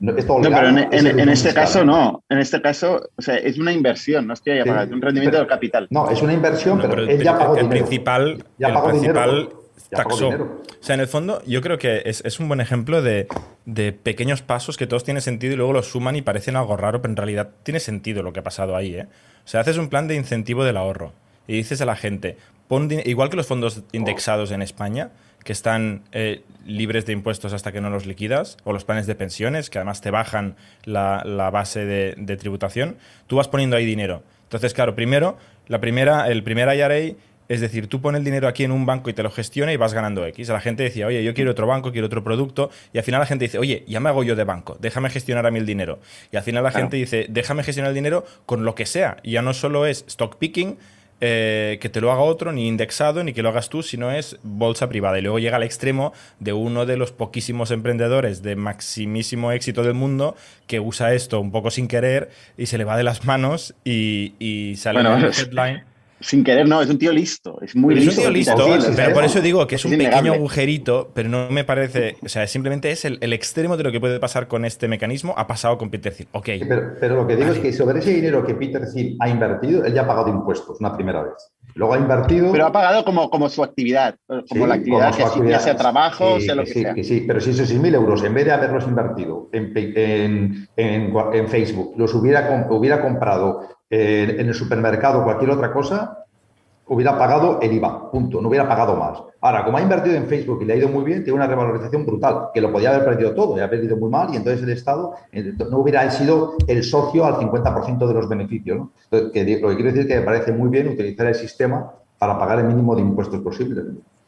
No, pero en, este caso no. En este caso, o sea, es una inversión, no es que haya pagado, es un rendimiento del capital. No, es una inversión, pero, él ya pagó el Principal, el principal taxó. O sea, en el fondo, yo creo que es, un buen ejemplo de, pequeños pasos que todos tienen sentido y luego los suman y parecen algo raro, pero en realidad tiene sentido lo que ha pasado ahí. ¿eh? O sea, haces un plan de incentivo del ahorro y dices a la gente, pon igual que los fondos indexados en España, que están eh, libres de impuestos hasta que no los liquidas, o los planes de pensiones, que además te bajan la, base de, tributación, tú vas poniendo ahí dinero. Entonces, claro, primero, la primera, el primer IRA es decir, tú pones el dinero aquí en un banco y te lo gestiona y vas ganando X. La gente decía, oye, yo quiero otro banco, quiero otro producto. Y al final la gente dice, oye, ya me hago yo de banco, déjame gestionar a mí el dinero. Y al final la gente dice, déjame gestionar el dinero con lo que sea. Y ya no solo es stock picking, eh, que te lo haga otro, ni indexado, ni que lo hagas tú, sino es bolsa privada. Y luego llega al extremo de uno de los poquísimos emprendedores de maximísimo éxito del mundo que usa esto un poco sin querer y se le va de las manos y, sale en el headline sin querer, no, es un tío listo, es muy listo. Es un tío listo, pero por eso digo que es, un pequeño agujerito, pero no me parece, o sea, simplemente es el, extremo de lo que puede pasar con este mecanismo, ha pasado con Peter Thiel. Ok. pero, lo que digo es que sobre ese dinero que Peter Thiel ha invertido, él ya ha pagado impuestos una primera vez. Luego ha invertido. Pero ha pagado como, como su actividad, como la actividad, que sea trabajo, sea lo que sí, sea. sí, pero si esos 6.000 euros, en vez de haberlos invertido en, en, Facebook, los hubiera, hubiera comprado en el supermercado o cualquier otra cosa, hubiera pagado el IVA, punto, no hubiera pagado más. Ahora, como ha invertido en Facebook y le ha ido muy bien, tiene una revalorización brutal, que lo podía haber perdido todo, y ha perdido muy mal, y entonces el Estado eh, no hubiera sido el socio al 50% de los beneficios. lo que quiero decir es que me parece muy bien utilizar el sistema para pagar el mínimo de impuestos posible.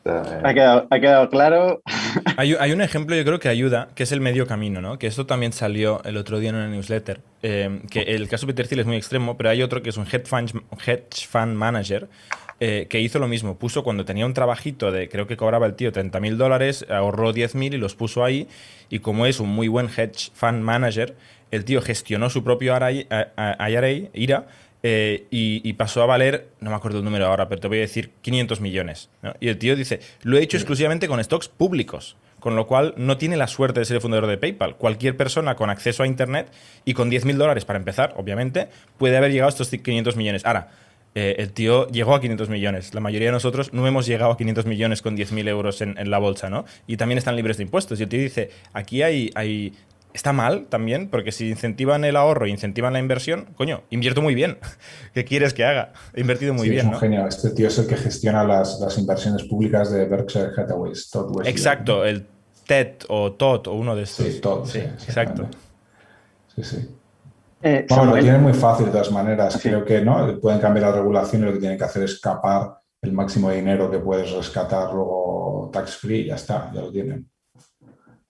Ha quedado, claro. Hay, un ejemplo, yo creo que ayuda, que es el medio camino, ¿no? Que esto también salió el otro día en una newsletter. Eh, que el caso de Peter Thiel es muy extremo, pero hay otro que es un hedge fund, hedge fund manager eh, que hizo lo mismo. Puso cuando tenía un trabajito de, creo que cobraba el tío 30 mil dólares, ahorró 10 mil y los puso ahí. Y como es un muy buen hedge fund manager, el tío gestionó su propio IRA, IRA eh, y, pasó a valer, no me acuerdo el número ahora, pero te voy a decir 500 millones. Y el tío dice, lo he hecho exclusivamente con stocks públicos con lo cual no tiene la suerte de ser el fundador de PayPal. Cualquier persona con acceso a Internet y con 10.000 dólares para empezar, obviamente, puede haber llegado a estos 500 millones. Ahora, eh, el tío llegó a 500 millones. La mayoría de nosotros no hemos llegado a 500 millones con 10.000 euros en, la bolsa, ¿no? Y también están libres de impuestos. Y el tío dice, aquí hay, hay... Está mal también, porque si incentivan el ahorro e incentivan la inversión, coño, invierto muy bien. ¿Qué quieres que haga? He invertido muy bien. Es un genio. Este tío es el que gestiona las, inversiones públicas de Berkshire Hathaway. Exacto, el TED o TOT o uno de estos. Sí, TOT, sí, exacto. Sí, sí. Eh, bueno, lo tienen muy fácil de todas maneras. Creo que no pueden cambiar la regulación y lo que tienen que hacer es escapar el máximo de dinero que puedes rescatar luego tax free y ya está, ya lo tienen.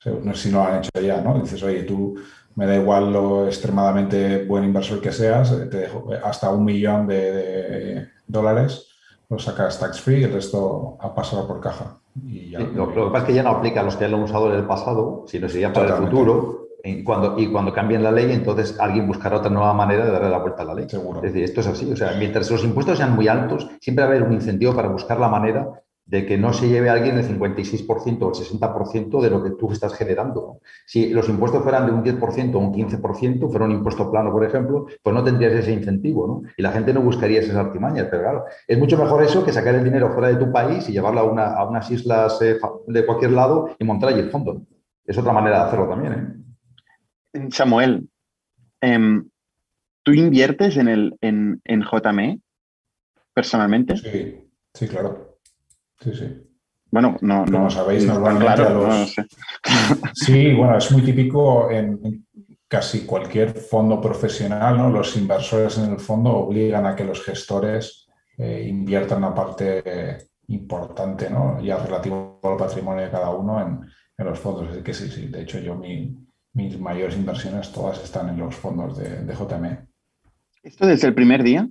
No sé si no lo han hecho ya, ¿no? Dices, oye, tú me da igual lo extremadamente buen inversor que seas, eh, te dejo hasta un millón de, dólares, lo sacas tax free y el resto ha pasado por caja. Y lo, que pasa es que ya no aplica a los que lo han usado en el pasado, sino sería para el futuro y cuando, y cuando cambien la ley, entonces alguien buscará otra nueva manera de darle la vuelta a la ley. Seguro. Es decir, esto es así. O sea, mientras los impuestos sean muy altos, siempre va a haber un incentivo para buscar la manera de que no se lleve a alguien el 56% o el 60% de lo que tú estás generando. Si los impuestos fueran de un 10% o un 15%, fuera un impuesto plano, por ejemplo, pues no tendrías ese incentivo, ¿no? Y la gente no buscaría esas artimañas, pero claro, es mucho mejor eso que sacar el dinero fuera de tu país y llevarlo a, una, a unas islas eh, de cualquier lado y montar allí el fondo. Es otra manera de hacerlo también, ¿eh? Samuel, em, ¿tú inviertes en, el, en, en JME personalmente? Sí, sí, claro. Sí, sí. Bueno, no, no sabéis, normalmente claro, Sí, bueno, es muy típico en, casi cualquier fondo profesional, ¿no? Los inversores en el fondo obligan a que los gestores eh, inviertan una parte importante, ¿no? Ya relativo al patrimonio de cada uno en, en los fondos. Así que sí, sí. De hecho, yo mi, mis mayores inversiones todas están en los fondos de, de JME. ¿Esto desde el primer día?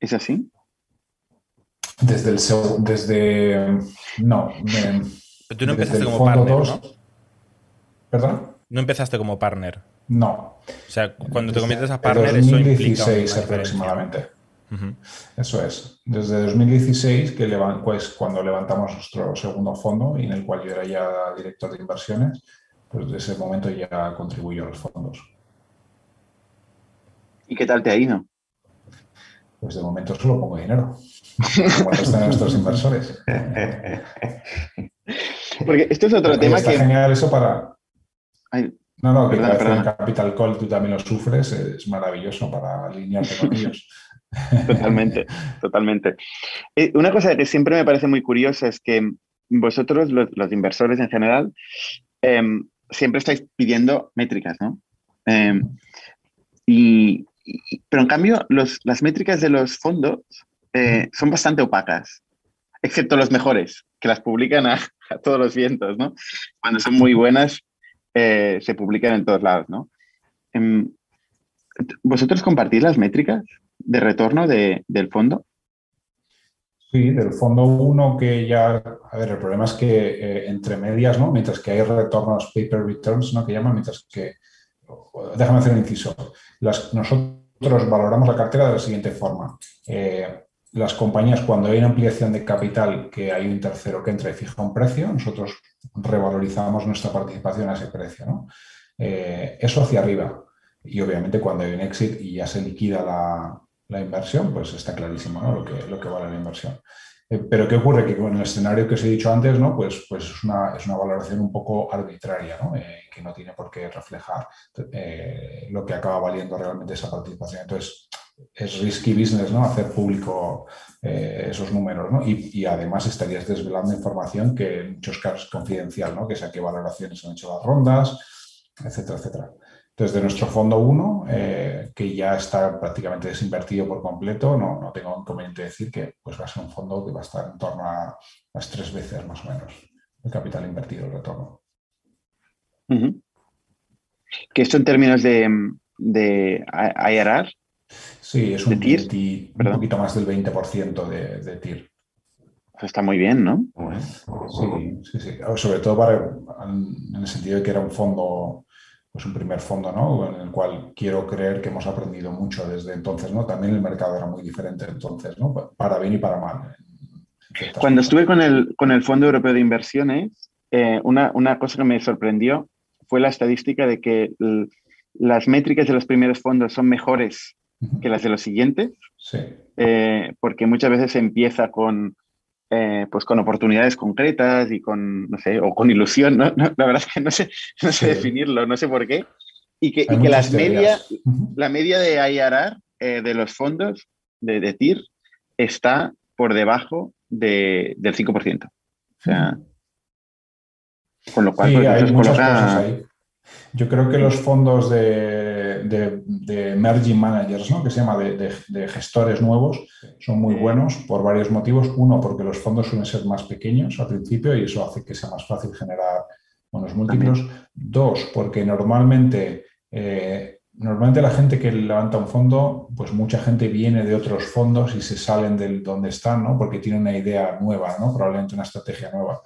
¿Es así? Desde el desde no. Pero tú no empezaste como partner, ¿no? ¿Perdón? No empezaste como partner. No. O sea, cuando te conviertes a partner, eso implica. 2016 aproximadamente. Eso es. Desde 2016, que pues, cuando levantamos nuestro segundo fondo, y en el cual yo era ya director de inversiones, pues de ese momento ya contribuyo a los fondos. ¿Y qué tal te ha ido? Pues de momento solo pongo dinero. Como están nuestros inversores. Porque esto es otro tema está que. genial eso para. no, no, que en Capital Call tú también lo sufres, es maravilloso para alinearte con ellos. Totalmente, totalmente. Eh, una cosa que siempre me parece muy curiosa es que vosotros, los, inversores en general, em, siempre estáis pidiendo métricas, ¿no? Em, y, pero en cambio, las métricas de los fondos eh, son bastante opacas, excepto los mejores, que las publican a, todos los vientos, ¿no? Cuando son muy buenas, eh, se publican en todos lados, ¿no? Em, ¿Vosotros compartís las métricas de retorno del fondo? Sí, del fondo 1 que ya, a ver, el problema es que eh, entre medias, ¿no? Mientras que hay retornos paper returns, ¿no? Que llaman, mientras que, déjame hacer un inciso, nosotros valoramos la cartera de la siguiente forma. Las compañías, cuando hay una ampliación de capital, que hay un tercero que entra y fija un precio, nosotros revalorizamos nuestra participación a ese precio, ¿no? Eh, eso hacia arriba. Y obviamente cuando hay un exit y ya se liquida la, la inversión, pues está clarísimo lo, que, lo que vale la inversión. Eh, pero ¿qué ocurre? Que con el escenario que os he dicho antes, ¿no? pues, pues es, una, es una valoración un poco arbitraria, ¿no? Eh, que no tiene por qué reflejar lo que acaba valiendo realmente esa participación. Entonces, es risky business ¿no? hacer público esos números ¿no? y, y, además estarías desvelando información que en muchos casos es confidencial, ¿no? que sea qué valoraciones han hecho las rondas, etcétera, etcétera. Desde nuestro fondo 1, eh, que ya está prácticamente desinvertido por completo, no, no tengo inconveniente decir que pues, va a ser un fondo que va a estar en torno a las tres veces más o menos el capital invertido, el retorno. ¿Que esto en términos de, de? Sí, es un, poquito más del 20% de, de TIR. Está muy bien, ¿no? Sí, sí, sí. Sobre todo para, en el sentido de que era un fondo pues un primer fondo, ¿no? En el cual quiero creer que hemos aprendido mucho desde entonces, ¿no? También el mercado era muy diferente entonces, ¿no? Para bien y para mal. Cuando estuve con el, con el Fondo Europeo de Inversiones, eh, una, una, cosa que me sorprendió fue la estadística de que las métricas de los primeros fondos son mejores que las de los siguientes, sí. eh, porque muchas veces se empieza con, eh, pues con oportunidades concretas y con, no sé, o con ilusión, ¿no? la verdad es que no sé, no sé definirlo, no sé por qué, y que, y que las media, uh -huh. la media de IRR eh, de los fondos de, de, TIR está por debajo de, del 5%. O sea, con lo cual, sí, pues, hay muchas coloca... cosas ahí. Yo creo que los fondos de, de, de emerging managers, ¿no? que se llama de, de, gestores nuevos, son muy buenos por varios motivos. Uno, porque los fondos suelen ser más pequeños al principio y eso hace que sea más fácil generar buenos múltiplos. También. Dos, porque normalmente, eh, normalmente la gente que levanta un fondo, pues mucha gente viene de otros fondos y se salen de donde están, ¿no? porque tienen una idea nueva, ¿no? probablemente una estrategia nueva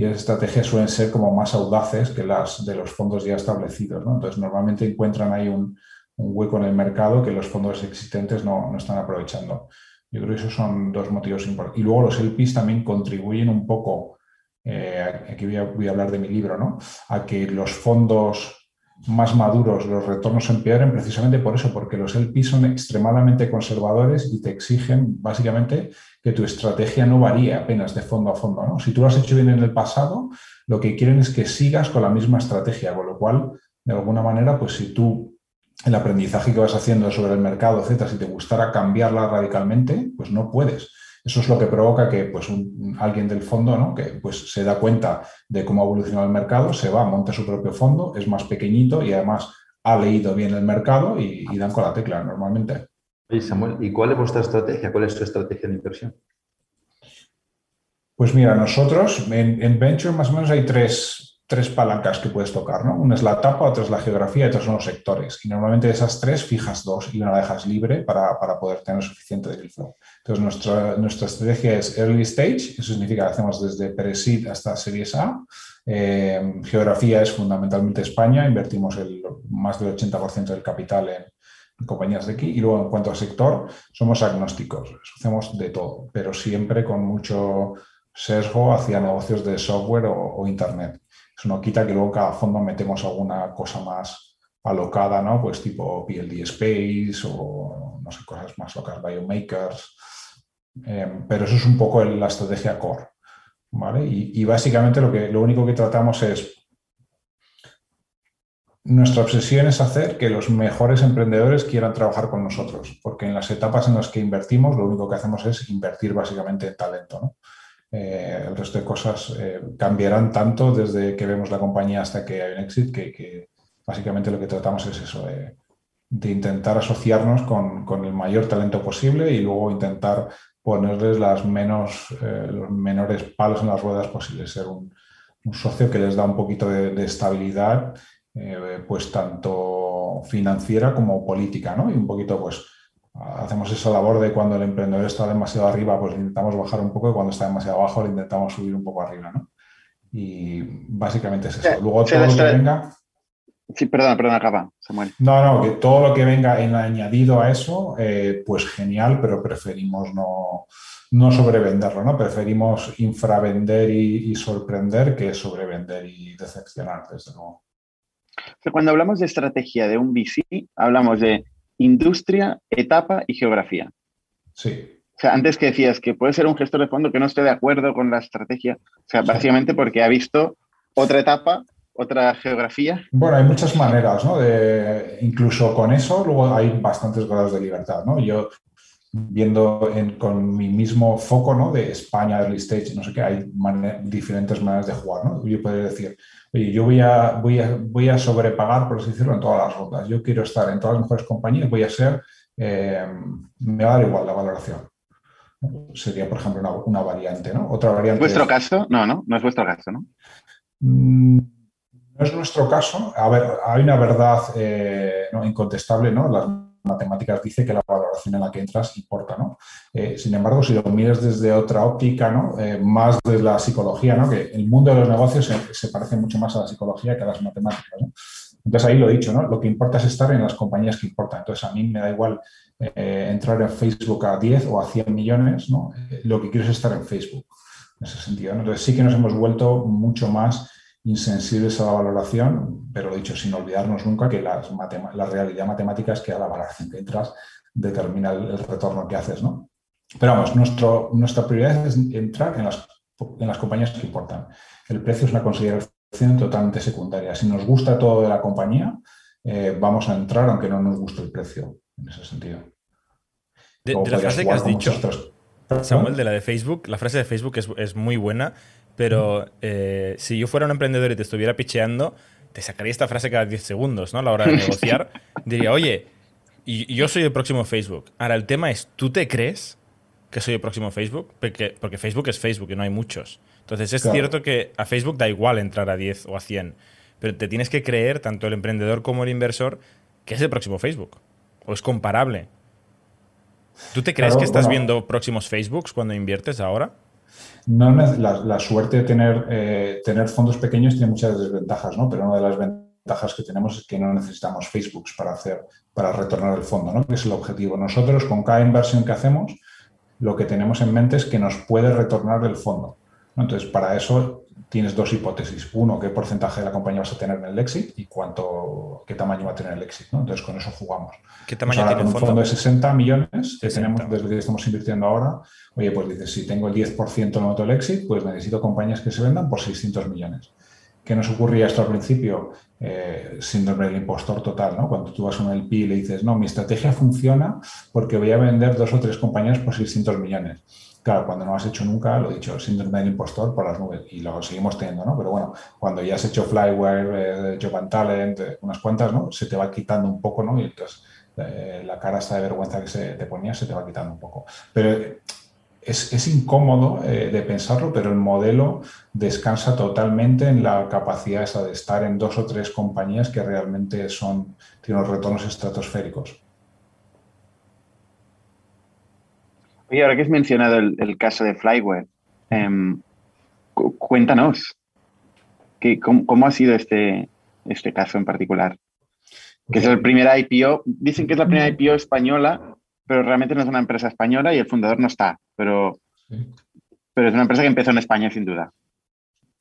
y las estrategias suelen ser como más audaces que las de los fondos ya establecidos. ¿no? Entonces, normalmente encuentran ahí un, hueco en el mercado que los fondos existentes no, no, están aprovechando. Yo creo que esos son dos motivos importantes. Y luego los LPs también contribuyen un poco, eh, aquí voy a, voy a, hablar de mi libro, ¿no? a que los fondos más maduros, los retornos empeoren precisamente por eso, porque los LPs son extremadamente conservadores y te exigen básicamente que tu estrategia no varíe apenas de fondo a fondo. ¿no? Si tú lo has hecho bien en el pasado, lo que quieren es que sigas con la misma estrategia, con lo cual, de alguna manera, pues si tú el aprendizaje que vas haciendo sobre el mercado, etcétera, si te gustara cambiarla radicalmente, pues no puedes. Eso es lo que provoca que pues, un, alguien del fondo ¿no? que pues, se da cuenta de cómo ha evolucionado el mercado, se va, monta su propio fondo, es más pequeñito y además ha leído bien el mercado y, y dan con la tecla normalmente. Oye, Samuel, ¿y cuál es vuestra estrategia? ¿Cuál es tu estrategia de inversión? Pues mira, nosotros en, en Venture más o menos hay tres, tres, palancas que puedes tocar, ¿no? Una es la etapa, otra es la geografía y otras son los sectores. Y normalmente de esas tres fijas dos y una la dejas libre para, para poder tener suficiente deal flow. Entonces nuestra, nuestra estrategia es early stage, eso significa que hacemos desde pre-seed hasta series A. Eh, geografía es fundamentalmente España, invertimos más del 80% del capital en, compañías de aquí. Y luego, en cuanto a sector, somos agnósticos, hacemos de todo, pero siempre con mucho sesgo hacia negocios de software o, Internet. Eso no quita que luego cada fondo metemos alguna cosa más alocada, ¿no? Pues tipo PLD Space o, no sé, cosas más locas, Biomakers. Eh, pero eso es un poco la estrategia core, ¿vale? Y, y básicamente lo, que, lo único que tratamos es nuestra obsesión es hacer que los mejores emprendedores quieran trabajar con nosotros, porque en las etapas en las que invertimos, lo único que hacemos es invertir básicamente en talento. ¿no? Eh, el resto de cosas eh, cambiarán tanto desde que vemos la compañía hasta que hay un exit, que, básicamente lo que tratamos es eso, de, de intentar asociarnos con, con, el mayor talento posible y luego intentar ponerles las menos, eh, los menores palos en las ruedas posibles, ser un, socio que les da un poquito de, de estabilidad eh, pues tanto financiera como política, ¿no? Y un poquito, pues, hacemos esa labor de cuando el emprendedor está demasiado arriba, pues intentamos bajar un poco y cuando está demasiado abajo le intentamos subir un poco arriba, ¿no? Y básicamente es eso. Luego todo lo que venga... Sí, perdona, perdona, acaba, Samuel. No, no, que todo lo que venga en añadido a eso, eh, pues genial, pero preferimos no, no sobrevenderlo, ¿no? Preferimos infravender y, y sorprender que sobrevender y decepcionar, desde luego. Cuando hablamos de estrategia de un VC, hablamos de industria, etapa y geografía. Sí. O sea, antes que decías que puede ser un gestor de fondo que no esté de acuerdo con la estrategia, o sea, básicamente porque ha visto otra etapa, otra geografía. Bueno, hay muchas maneras, ¿no? De, incluso con eso, luego hay bastantes grados de libertad, ¿no? Yo viendo en, con mi mismo foco, ¿no? De España, early stage, no sé qué, hay man diferentes maneras de jugar, ¿no? Yo podría decir, oye, yo voy a, voy, a, voy a sobrepagar, por así decirlo, en todas las rondas. Yo quiero estar en todas las mejores compañías, voy a ser, eh, me va a dar igual la valoración. Sería, por ejemplo, una, una variante, ¿no? Otra variante. ¿Vuestro es, caso? No, no, no es vuestro caso, ¿no? Mm, no es nuestro caso. A ver, hay una verdad eh, ¿no? incontestable, ¿no? Las matemáticas dice que la valoración en la que entras importa, ¿no? Eh, sin embargo, si lo miras desde otra óptica, ¿no? Eh, más de la psicología, ¿no? Que el mundo de los negocios se, parece mucho más a la psicología que a las matemáticas, ¿no? Entonces ahí lo he dicho, ¿no? Lo que importa es estar en las compañías que importan. Entonces a mí me da igual eh, entrar en Facebook a 10 o a 100 millones, ¿no? lo que quiero es estar en Facebook. en ese sentido. Entonces sí que nos hemos vuelto mucho más insensibles a la valoración, pero lo dicho, sin olvidarnos nunca que las la realidad matemática es que a la valoración que entras determina el, retorno que haces. ¿no? Pero vamos, nuestro, nuestra prioridad es entrar en las, en las compañías que importan. El precio es una consideración totalmente secundaria. Si nos gusta todo de la compañía, eh, vamos a entrar aunque no nos guste el precio, en ese sentido. De, la frase que has dicho, Samuel, de la de Facebook, la frase de Facebook es, es muy buena, pero eh, si yo fuera un emprendedor y te estuviera picheando, te sacaría esta frase cada 10 segundos, ¿no? A la hora de negociar. Diría, oye, yo soy el próximo Facebook. Ahora, el tema es, ¿tú te crees que soy el próximo Facebook? Porque, porque Facebook es Facebook y no hay muchos. Entonces, es cierto que a Facebook da igual entrar a 10 o a 100, pero te tienes que creer, tanto el emprendedor como el inversor, que es el próximo Facebook. O es comparable. ¿Tú te crees que estás viendo próximos Facebooks cuando inviertes ahora? No, la, suerte de tener, eh, tener fondos pequeños tiene muchas desventajas, ¿no? Pero una de las ventajas que tenemos es que no necesitamos Facebooks para hacer, para retornar el fondo, ¿no? Que es el objetivo. Nosotros, con cada inversión que hacemos, lo que tenemos en mente es que nos puede retornar el fondo. Entonces, para eso tienes dos hipótesis. Uno, qué porcentaje de la compañía vas a tener en el exit y cuánto, qué tamaño va a tener el exit. Entonces, con eso jugamos. ¿Qué tamaño tiene el fondo? un fondo de 60 millones que tenemos desde que estamos invirtiendo ahora, oye, pues dices, si tengo el 10% en el exit, pues necesito compañías que se vendan por 600 millones. ¿Qué nos ocurría esto al principio? Eh, síndrome del impostor total, ¿no? Cuando tú vas a un LP y le dices, no, mi estrategia funciona porque voy a vender dos o tres compañías por 600 millones. Claro, cuando no has hecho nunca, lo he dicho, síndrome del impostor por las nubes y lo seguimos teniendo, ¿no? Pero bueno, cuando ya has hecho Flyware, eh, Talent, eh, unas cuantas, ¿no? Se te va quitando un poco, ¿no? Y entonces eh, la cara esta de vergüenza que se te ponía se te va quitando un poco. Pero es, incómodo de pensarlo, pero el modelo descansa totalmente en la capacidad esa de estar en dos o tres compañías que realmente son, tienen unos retornos estratosféricos. Oye, ahora que has mencionado el, caso de Flyware, em, cuéntanos, cómo, ha sido este, este caso en particular? Que es el primer IPO, dicen que es la primera IPO española, pero realmente no es una empresa española y el fundador no está, pero, pero es una empresa que empezó en España sin duda.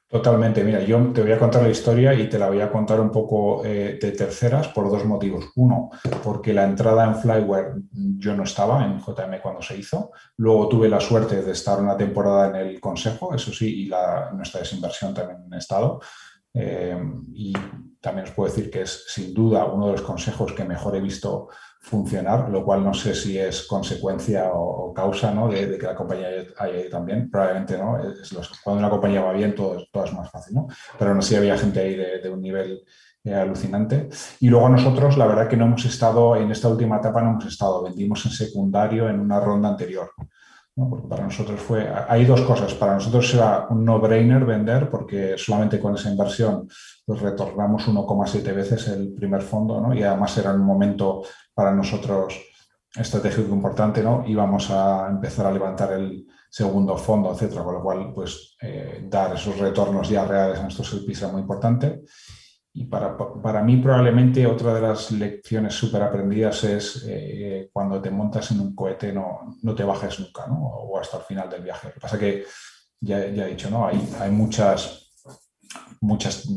Totalmente. Mira, yo te voy a contar la historia y te la voy a contar un poco eh, de terceras por dos motivos. Uno, porque la entrada en Flyware yo no estaba en JM cuando se hizo. Luego tuve la suerte de estar una temporada en el consejo, eso sí, y la, nuestra desinversión también en estado. Eh, y también os puedo decir que es sin duda uno de los consejos que mejor he visto funcionar, lo cual no sé si es consecuencia o, causa ¿no? de, que la compañía haya ido también. Probablemente no. Es cuando una compañía va bien, todo, es más fácil. ¿no? Pero no sé si había gente ahí de, un nivel eh, alucinante. Y luego nosotros, la verdad que no hemos estado, en esta última etapa no hemos estado, vendimos en secundario en una ronda anterior. Porque para nosotros fue, hay dos cosas, para nosotros era un no-brainer vender porque solamente con esa inversión pues retornamos 1,7 veces el primer fondo ¿no? y además era un momento para nosotros estratégico importante, ¿no? Íbamos a empezar a levantar el segundo fondo, etcétera, con lo cual, pues, eh, dar esos retornos ya reales a nuestros LPs era muy importante. Y para, para, mí probablemente otra de las lecciones súper aprendidas es eh, cuando te montas en un cohete no, no te bajes nunca, ¿no? O hasta el final del viaje. Lo que pasa que, ya, ya, he dicho, ¿no? Hay, hay muchas, muchas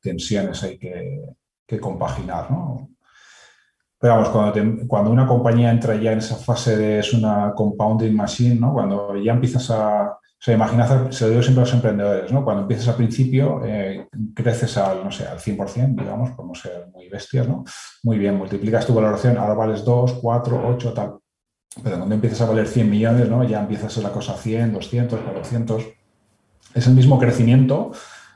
tensiones hay que, que compaginar, ¿no? Pero vamos, cuando, cuando, una compañía entra ya en esa fase de es una compounding machine, ¿no? Cuando ya empiezas a... O sea, imagina, se lo digo siempre a los emprendedores, ¿no? Cuando empiezas al principio, eh, creces al, no sé, al 100%, digamos, no ser muy bestia, ¿no? Muy bien, multiplicas tu valoración, ahora vales 2, 4, 8, tal. Pero cuando empiezas a valer 100 millones, ¿no? Ya empiezas a ser la cosa 100, 200, 400. Es el mismo crecimiento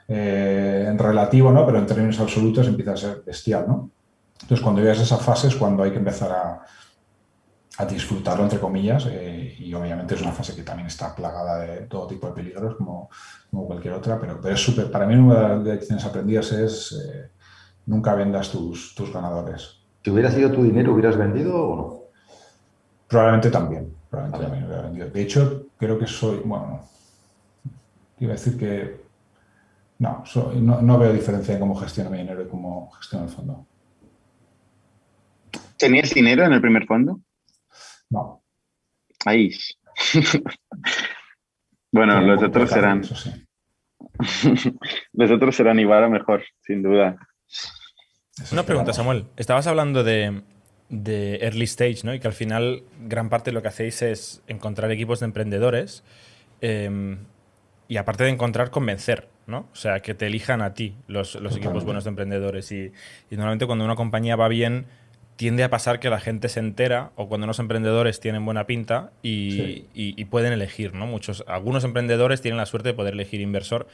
eh, en relativo, ¿no? Pero en términos absolutos empieza a ser bestial, ¿no? Entonces, cuando llegas a esa fase es cuando hay que empezar a, disfrutarlo, entre comillas, eh, y obviamente es una fase que también está plagada de todo tipo de peligros, como, cualquier otra, pero, pero es súper, para mí una de las lecciones aprendidas es eh, nunca vendas tus, tus ganadores. Si hubiera sido tu dinero, ¿hubieras vendido o no? Probablemente también, probablemente también hubiera vendido. De hecho, creo que soy, bueno, iba a decir que no, no, no, veo diferencia en cómo gestiono mi dinero y cómo gestiono el fondo. ¿Tenías dinero en el primer fondo? No. Ahí. Bueno, los otros serán. los otros serán igual o mejor, sin duda. Una pregunta, Samuel. Estabas hablando de, early stage, ¿no? Y que al final gran parte de lo que hacéis es encontrar equipos de emprendedores em, y aparte de encontrar, convencer, ¿no? O sea, que te elijan a ti los, equipos buenos de emprendedores. Y, y, normalmente cuando una compañía va bien, tiende a pasar que la gente se entera o cuando unos emprendedores tienen buena pinta y, pueden elegir, ¿no? Muchos, algunos emprendedores tienen la suerte de poder elegir inversor.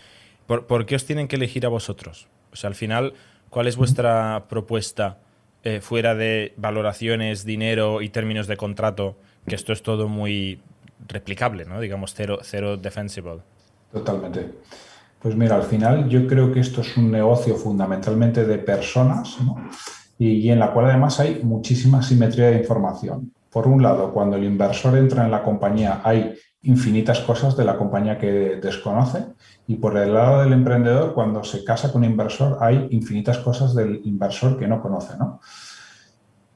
¿Por, qué os tienen que elegir a vosotros? O sea, al final, ¿cuál es vuestra propuesta eh, fuera de valoraciones, dinero y términos de contrato? Que esto es todo muy replicable, ¿no? Digamos, cero, cero defensible. Totalmente. Pues mira, al final yo creo que esto es un negocio fundamentalmente de personas, ¿no? Y, en la cual además hay muchísima simetría de información. Por un lado, cuando el inversor entra en la compañía hay infinitas cosas de la compañía que desconoce y por el lado del emprendedor, cuando se casa con un inversor hay infinitas cosas del inversor que no conoce. ¿no?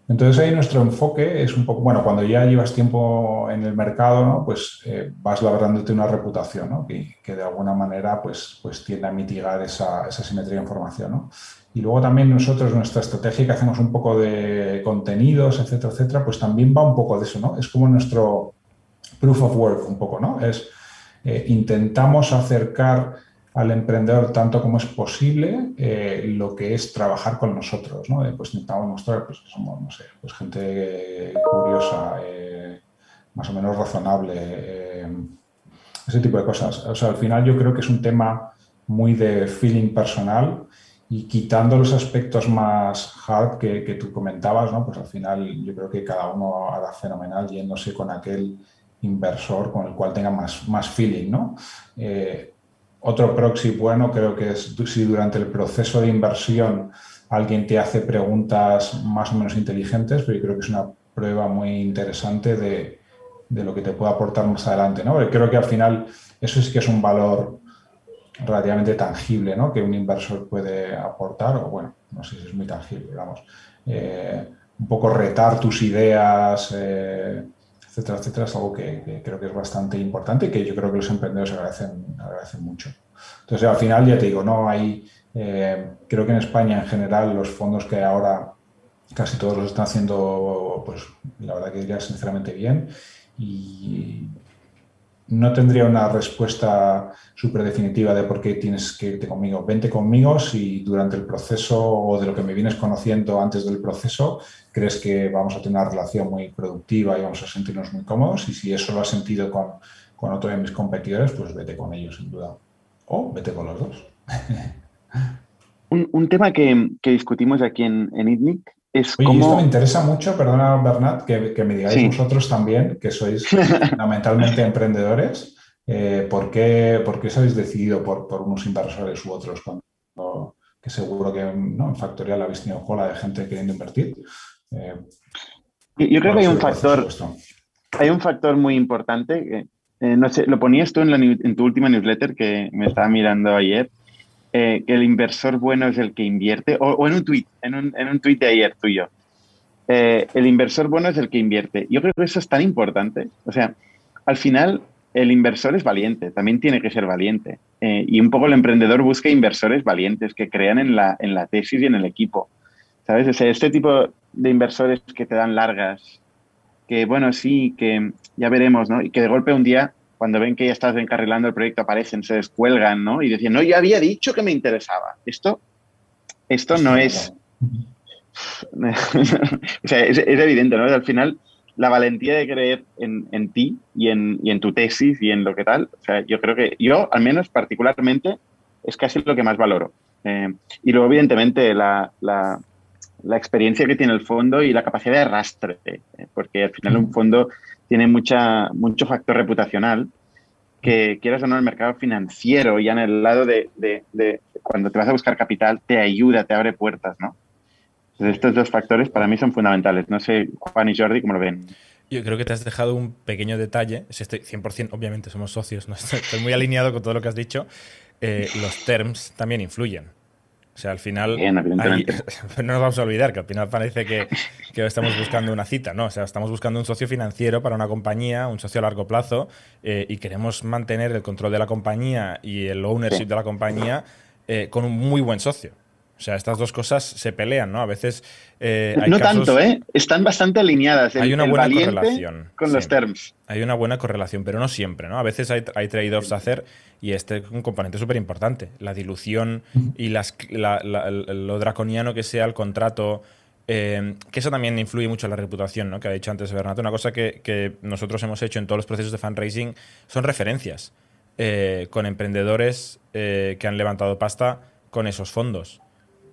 Entonces ahí nuestro enfoque es un poco, bueno, cuando ya llevas tiempo en el mercado, ¿no? pues eh, vas labrándote una reputación ¿no? que, de alguna manera pues, pues tiende a mitigar esa, esa simetría de información. ¿no? Y luego también nosotros, nuestra estrategia que hacemos un poco de contenidos, etcétera, etcétera, pues también va un poco de eso, ¿no? Es como nuestro proof of work un poco, ¿no? Es eh, intentamos acercar al emprendedor tanto como es posible eh, lo que es trabajar con nosotros, ¿no? pues intentamos mostrar pues, que somos, no sé, pues gente curiosa, eh, más o menos razonable, ese tipo de cosas. O sea, al final yo creo que es un tema muy de feeling personal y quitando los aspectos más hard que, que, tú comentabas, ¿no? pues al final yo creo que cada uno hará fenomenal yéndose con aquel inversor con el cual tenga más, más feeling. ¿no? Eh, otro proxy bueno creo que es si durante el proceso de inversión alguien te hace preguntas más o menos inteligentes, pero yo creo que es una prueba muy interesante de, de lo que te puede aportar más adelante. ¿no? creo que al final eso sí que es un valor relativamente tangible ¿no? que un inversor puede aportar, o bueno, no sé si es muy tangible, digamos, eh, un poco retar tus ideas, eh, etcétera, etcétera, es algo que, creo que es bastante importante y que yo creo que los emprendedores agradecen, mucho. Entonces, al final, ya te digo, no hay, eh, creo que en España en general los fondos que ahora casi todos los están haciendo, pues la verdad que diría sinceramente bien y no tendría una respuesta súper definitiva de por qué tienes que irte conmigo. Vente conmigo si durante el proceso o de lo que me vienes conociendo antes del proceso crees que vamos a tener una relación muy productiva y vamos a sentirnos muy cómodos y si eso lo has sentido con, con otro de mis competidores, pues vete con ellos sin duda. O vete con los dos. un, tema que, discutimos aquí en, en es Oye, esto me interesa mucho, perdona Bernat, que, me digáis vosotros también, que sois fundamentalmente emprendedores, eh, ¿por, qué, ¿por, qué, os habéis decidido por, por, unos inversores u otros? Cuando, que seguro que ¿no? en Factorial habéis tenido cola de gente queriendo invertir. Eh, yo creo que hay un factor, hay un factor muy importante, eh, no sé, lo ponías tú en, en tu última newsletter que me estaba mirando ayer, eh, el inversor bueno es el que invierte, o, en un tweet, en un, en un tweet de ayer tuyo. Eh, el inversor bueno es el que invierte. Yo creo que eso es tan importante. O sea, al final el inversor es valiente, también tiene que ser valiente. Eh, y un poco el emprendedor busca inversores valientes que crean en la, en la tesis y en el equipo. ¿Sabes? O sea, este tipo de inversores que te dan largas, que bueno, sí, que ya veremos, ¿no? Y que de golpe un día cuando ven que ya estás encarrilando el proyecto, aparecen, se descuelgan, ¿no? Y decían, no, yo había dicho que me interesaba. Esto, esto no es... o sea, es, evidente, ¿no? Al final, la valentía de creer en, ti y en, y en, tu tesis y en lo que tal, o sea, yo creo que yo, al menos particularmente, es casi lo que más valoro. Eh, y luego, evidentemente, la, la, la, experiencia que tiene el fondo y la capacidad de arrastre, eh, porque al final un fondo tiene mucha, mucho factor reputacional que quieras o no el mercado financiero, ya en el lado de, de, cuando te vas a buscar capital, te ayuda, te abre puertas, ¿no? Estos dos factores para mí son fundamentales. No sé, Juan y Jordi, cómo lo ven. Yo creo que te has dejado un pequeño detalle. Estoy 100%, obviamente somos socios, ¿no? estoy, muy alineado con todo lo que has dicho. Eh, los terms también influyen. O sea, al final. Bien, evidentemente. no nos vamos a olvidar que al final parece que, que estamos buscando una cita, ¿no? O sea, estamos buscando un socio financiero para una compañía, un socio a largo plazo, eh, y queremos mantener el control de la compañía y el ownership Sí. de la compañía eh, con un muy buen socio. O sea, estas dos cosas se pelean, ¿no? A veces. eh, hay no casos- tanto, ¿eh? Están bastante alineadas. El, Hay una buena correlación, con sí. los terms. Hay una buena correlación, pero no siempre, ¿no? A veces hay, hay trade-offs a hacer y este es un componente súper importante. La dilución y las, la- la- lo draconiano que sea el contrato, eh, que eso también influye mucho en la reputación, ¿no? Que ha dicho antes Bernat. Una cosa que, que nosotros hemos hecho en todos los procesos de fundraising son referencias eh, con emprendedores eh, que han levantado pasta con esos fondos.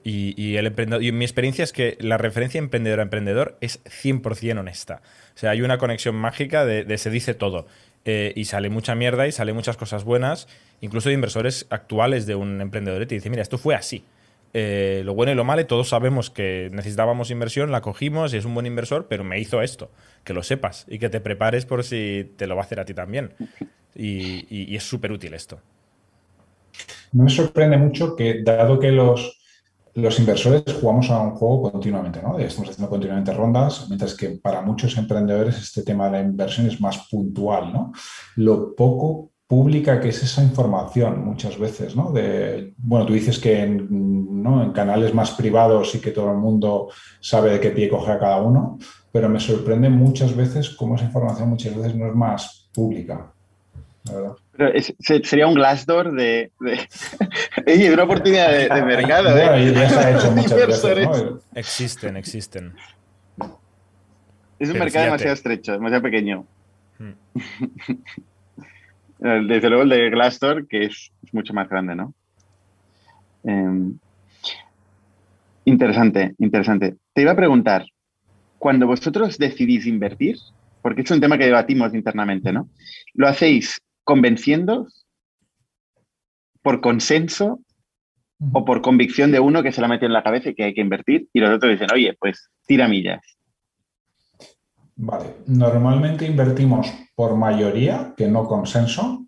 Y, y el emprendedor, y mi experiencia es que la referencia emprendedor a emprendedor es 100% honesta. O sea, hay una conexión mágica de, se dice todo. Eh, y sale mucha mierda y sale muchas cosas buenas, incluso de inversores actuales de un emprendedor. Y te dice, mira, esto fue así. Eh, lo bueno y lo malo, y todos sabemos que necesitábamos inversión, la cogimos, es un buen inversor, pero me hizo esto. Que lo sepas y que te prepares por si te lo va a hacer a ti también. Y, y- y es súper útil esto. Me sorprende mucho que, dado que los, los inversores jugamos a un juego continuamente, ¿no? Estamos haciendo continuamente rondas, mientras que para muchos emprendedores este tema de la inversión es más puntual, ¿no? Lo poco pública que es esa información muchas veces, ¿no? De, bueno, tú dices que en, canales más privados sí que todo el mundo sabe de qué pie coge a cada uno, pero me sorprende muchas veces cómo esa información muchas veces no es más pública, verdad. Pero es- sería un Glassdoor de, de, una oportunidad de, de mercado. Bueno, ¿eh? ya se ha hecho muchas veces, Inversores. ¿no? Existen, existen. Es un Pero mercado fíjate. demasiado estrecho, demasiado pequeño. Mm. Eh, Desde luego el de Glassdoor, que es, es mucho más grande, ¿no? Eh, interesante, interesante. Te iba a preguntar, cuando vosotros decidís invertir, porque es un tema que debatimos internamente, ¿no? ¿Lo hacéis convenciendo por consenso o por convicción de uno que se la mete en la cabeza y que hay que invertir y los otros dicen, oye, pues tira millas? Vale, normalmente invertimos por mayoría, que no consenso,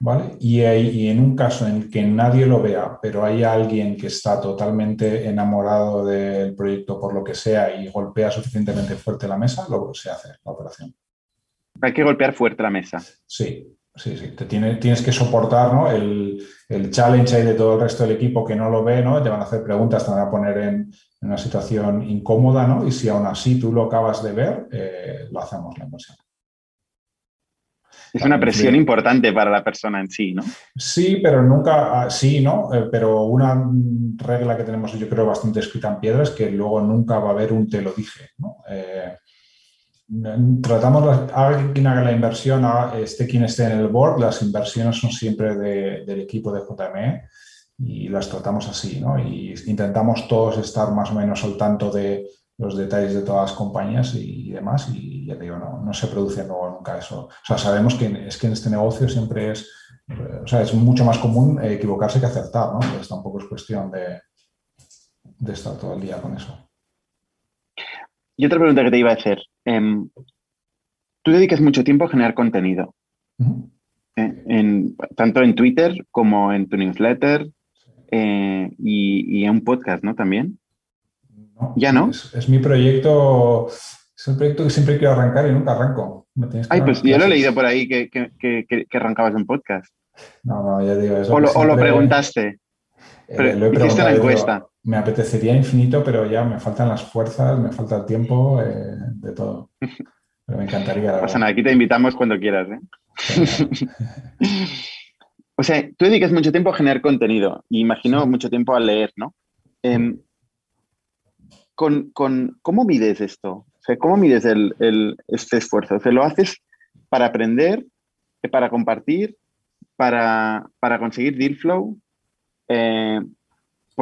¿vale? Y, hay- y en un caso en que nadie lo vea, pero hay alguien que está totalmente enamorado del proyecto por lo que sea y golpea suficientemente fuerte la mesa, luego se hace la operación. Hay que golpear fuerte la mesa. Sí, sí, sí. Te tiene- tienes que soportar ¿no? el, el challenge ahí de todo el resto del equipo que no lo ve, ¿no? Te van a hacer preguntas, te van a poner en, en una situación incómoda, ¿no? Y si aún así tú lo acabas de ver, eh, lo hacemos la inversión. Es una presión sí. importante para la persona en sí, ¿no? Sí, pero nunca, ah, sí, ¿no? Eh, pero una regla que tenemos, yo creo, bastante escrita en piedra es que luego nunca va a haber un te lo dije, ¿no? Eh, tratamos, las- haga quien haga la inversión, esté quien esté en el board, las inversiones son siempre de- del equipo de JME y las tratamos así, ¿no? Y intentamos todos estar más o menos al tanto de los detalles de todas las compañías y demás y ya te digo, no, no se produce luego nunca eso. O sea, sabemos que es que en este negocio siempre es o sea, es mucho más común equivocarse que acertar, ¿no? Entonces tampoco es cuestión de, de estar todo el día con eso. Y otra pregunta que te iba a hacer. Em, tú dedicas mucho tiempo a generar contenido. ¿eh? En- tanto en Twitter como en tu newsletter eh, y, y en un podcast, ¿no? También. No, ¿Ya no? Es, es mi proyecto, es un proyecto que siempre quiero arrancar y nunca arranco. Me tienes que Ay, pues yo lo he leído por ahí que, que, que- arrancabas un podcast. No, no, ya digo, es O lo, o lo preguntaste. eh, pero lo he hiciste una encuesta. Me apetecería infinito, pero ya me faltan las fuerzas, me falta el tiempo, eh, de todo. Pero me encantaría. pasa verdad. nada, aquí te invitamos cuando quieras. ¿eh? O sea, tú dedicas mucho tiempo a generar contenido y imagino mucho tiempo a leer, ¿no? Em, con, con- ¿Cómo mides esto? O sea, ¿cómo mides el, el- este esfuerzo? O sea, ¿lo haces para aprender, eh, para compartir, para, para conseguir deal flow?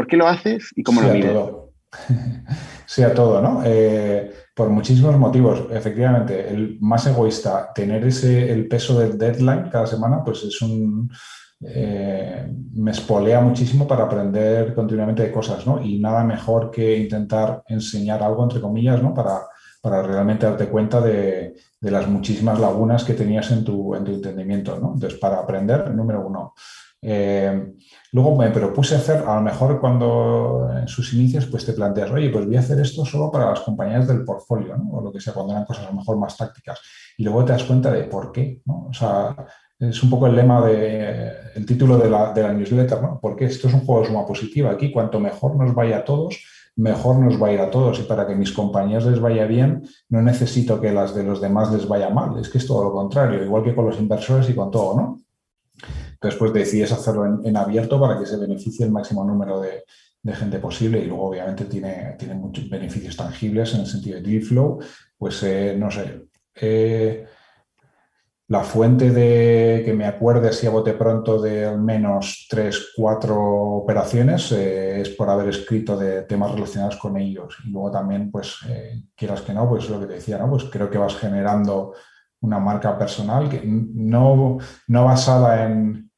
¿Por qué lo haces y cómo sí lo a mides? todo. sí a todo, ¿no? Eh, por muchísimos motivos. Efectivamente, el más egoísta, tener ese, el peso del deadline cada semana, pues es un... eh, me espolea muchísimo para aprender continuamente de cosas, ¿no? Y nada mejor que intentar enseñar algo, entre comillas, ¿no? Para, para realmente darte cuenta de, las muchísimas lagunas que tenías en tu, en tu entendimiento. ¿no? Entonces, para aprender, número uno. Eh, luego me propuse hacer, a lo mejor cuando en sus inicios, pues te planteas, oye, pues voy a hacer esto solo para las compañías del portfolio, ¿no? o lo que sea, cuando eran cosas a lo mejor más tácticas. Y luego te das cuenta de por qué. ¿no? O sea, es un poco el lema de el título de la, de la newsletter, ¿no? Porque esto es un juego de suma positiva. Aquí, cuanto mejor nos vaya a todos, mejor nos va a ir a todos. Y para que mis compañías les vaya bien, no necesito que las de los demás les vaya mal. Es que es todo lo contrario, igual que con los inversores y con todo, ¿no? Entonces, pues decides hacerlo en, abierto para que se beneficie el máximo número de, gente posible y luego obviamente tiene, tiene muchos beneficios tangibles en el sentido de deal flow, pues eh, no sé, eh, la fuente de que me acuerde si a pronto de al menos tres, cuatro operaciones eh, es por haber escrito de temas relacionados con ellos. Y luego también, pues, quieras que no, pues lo que te decía, ¿no? Pues creo que vas generando una marca personal que no, no basada en.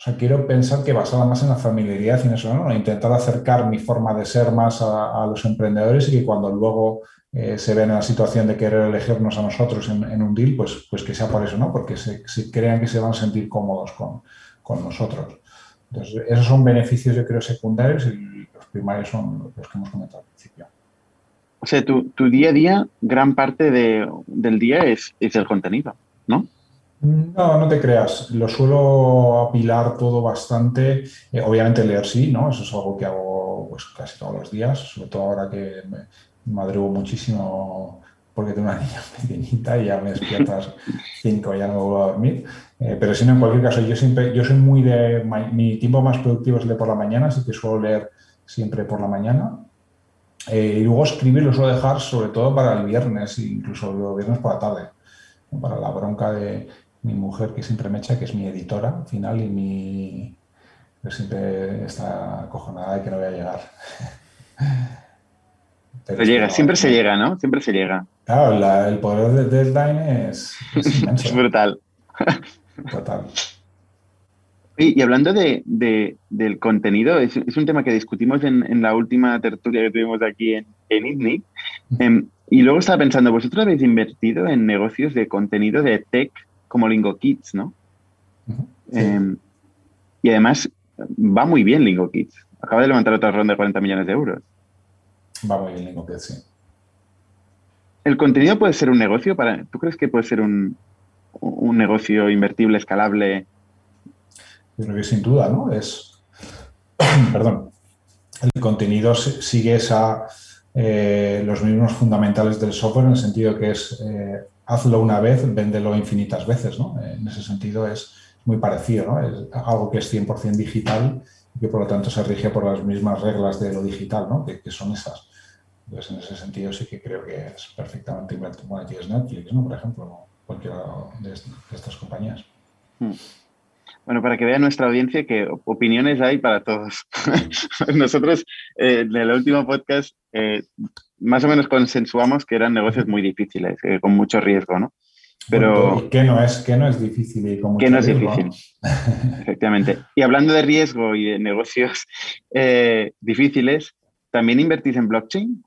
O sea, quiero pensar que basada más en la familiaridad y en eso, ¿no? Intentar acercar mi forma de ser más a los emprendedores y que cuando luego eh, se ven en la situación de querer elegirnos a nosotros en, un deal, pues, pues que sea por eso, ¿no? Porque se, crean que se van a sentir cómodos con, nosotros. Entonces, esos son beneficios, yo creo, secundarios y los primarios son los que hemos comentado al principio. O sea, tu, día a día, gran parte del día es, el contenido, ¿no? No, no te creas. Lo suelo apilar todo bastante. Eh, obviamente leer sí, ¿no? Eso es algo que hago pues, casi todos los días, sobre todo ahora que madrugo muchísimo porque tengo una niña pequeñita y ya me despiertas 5 y ya no me vuelvo a dormir. Eh, pero si no, en cualquier caso, yo siempre, yo soy muy de, mi tiempo más productivo es de por la mañana, así que suelo leer siempre por la mañana. Eh, y luego escribir lo suelo dejar sobre todo para el viernes, incluso los viernes por la tarde, para la bronca de mi mujer que siempre me echa, que es mi editora al final y mi... siempre está acojonada de que no voy a llegar. Se llega, siempre se llega, ¿no? Siempre se llega. Claro, el poder de deadline es, es, brutal. Total. Y, hablando de, del contenido, es, un tema que discutimos en, la última tertulia que tuvimos aquí en, en ITNIC. Em, y luego estaba pensando, vosotros habéis invertido en negocios de contenido de tech como Lingo Kids, ¿no? Em, y además va muy bien Lingo Kids. Acaba de levantar otra ronda de 40 millones de euros. Va muy bien sí. ¿El contenido puede ser un negocio? Para, ¿Tú crees que puede ser un, negocio invertible, escalable? Yo creo que sin duda, ¿no? Es. Perdón. El contenido sigue esa, eh, los mismos fundamentales del software en el sentido que es eh, hazlo una vez, véndelo infinitas veces, ¿no? En ese sentido es muy parecido, ¿no? Es algo que es 100% digital y que por lo tanto se rige por las mismas reglas de lo digital, ¿no? que son esas. Entonces, en ese sentido sí que creo que es perfectamente invertible. Bueno, aquí es Netflix, ¿no? Por ejemplo, cualquiera de, estas compañías. Hmm. Bueno, para que vea nuestra audiencia que opiniones hay para todos. Nosotros eh, en el último podcast eh, más o menos consensuamos que eran negocios muy difíciles, eh, con mucho riesgo, ¿no? Pero ¿qué no es, qué no es difícil y con no es difícil? Efectivamente. Y hablando de riesgo y de negocios difíciles, ¿también invertís en blockchain?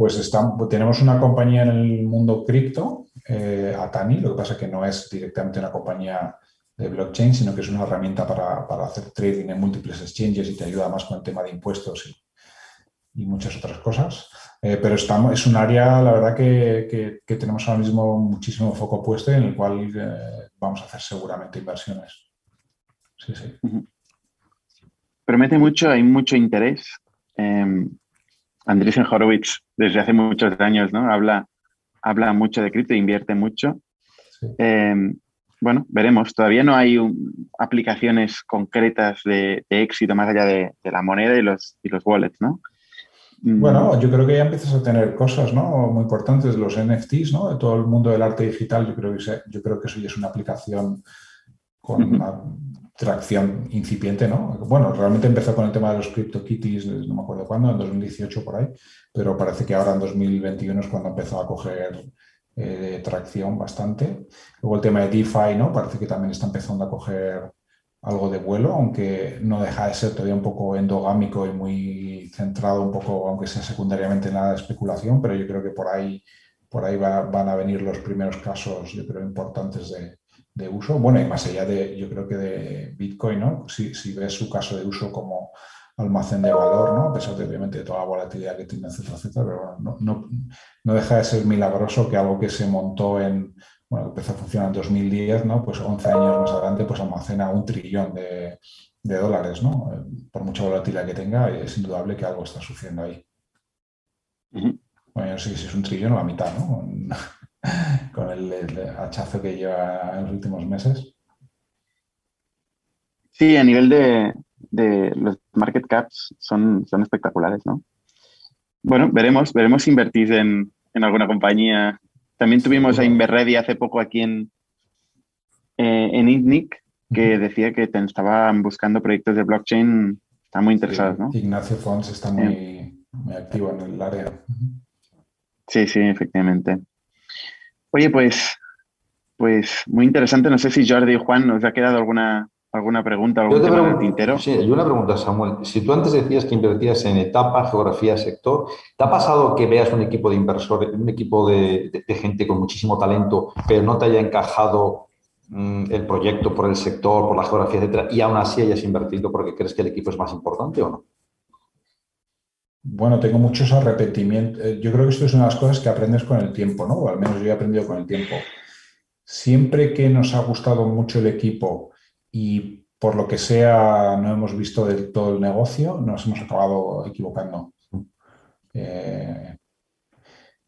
Pues tenemos una compañía en el mundo cripto, eh, Atani, lo que pasa es que no es directamente una compañía de blockchain, sino que es una herramienta para, hacer trading en múltiples exchanges y te ayuda más con el tema de impuestos y, muchas otras cosas. Eh, pero estamos, es un área, la verdad, que, tenemos ahora mismo muchísimo foco puesto y en el cual eh, vamos a hacer seguramente inversiones. Sí, sí. Promete mucho, hay mucho interés. Em, Andrés Horowitz, desde hace muchos años, ¿no? Habla, habla mucho de cripto, invierte mucho. Eh, bueno, veremos. Todavía no hay aplicaciones concretas de, éxito más allá de, la moneda y los, y los wallets, ¿no? Mm. Bueno, yo creo que ya empiezas a tener cosas ¿no? muy importantes, los NFTs, ¿no? de todo el mundo del arte digital. Yo creo que, yo creo que eso ya es una aplicación con una tracción incipiente, ¿no? Bueno, realmente empezó con el tema de los CryptoKitties, no me acuerdo cuándo, en 2018 por ahí, pero parece que ahora en 2021 es cuando empezó a coger eh, tracción bastante. Luego el tema de DeFi, ¿no? Parece que también está empezando a coger algo de vuelo, aunque no deja de ser todavía un poco endogámico y muy centrado un poco, aunque sea secundariamente en la especulación, pero yo creo que por ahí, por ahí van a venir los primeros casos, yo creo, importantes de, uso. Bueno, y más allá de, yo creo que de Bitcoin, ¿no? Si, si ves su caso de uso como almacén de valor, ¿no? A pesar de, obviamente, toda la volatilidad que tiene, etcétera, etcétera, pero bueno, no, no deja de ser milagroso que algo que se montó en bueno, empezó a funcionar en 2010, ¿no? Pues 11 años más adelante, pues almacena un trillón de, dólares, ¿no? Por mucha volatilidad que tenga, es indudable que algo está sucediendo ahí. Bueno, yo no sé si es un trillón o la mitad, ¿no? Con, el, hachazo que lleva en los últimos meses. Sí, a nivel de, los market caps son, son espectaculares, ¿no? Bueno, veremos, veremos si invertís en, en alguna compañía también tuvimos a Inverready hace poco aquí en, eh, en ITNIC, que decía que estaban buscando proyectos de blockchain, están muy interesados, ¿no? Ignacio Fons está muy, activo en el área. Sí, sí, efectivamente. Oye, pues, pues muy interesante. No sé si Jordi y Juan nos ha quedado alguna ¿Alguna pregunta, algún tema del tintero? Sí, hay una pregunta, Samuel. Si tú antes decías que invertías en etapa, geografía, sector, ¿te ha pasado que veas un equipo de inversores, un equipo de, gente con muchísimo talento, pero no te haya encajado mm, el proyecto por el sector, por la geografía, etcétera, y aún así hayas invertido porque crees que el equipo es más importante o no? Bueno, tengo muchos arrepentimientos. Eh, yo creo que esto es una de las cosas que aprendes con el tiempo, ¿no? O al menos yo he aprendido con el tiempo. Siempre que nos ha gustado mucho el equipo y por lo que sea no hemos visto del todo el negocio, nos hemos acabado equivocando. Eh,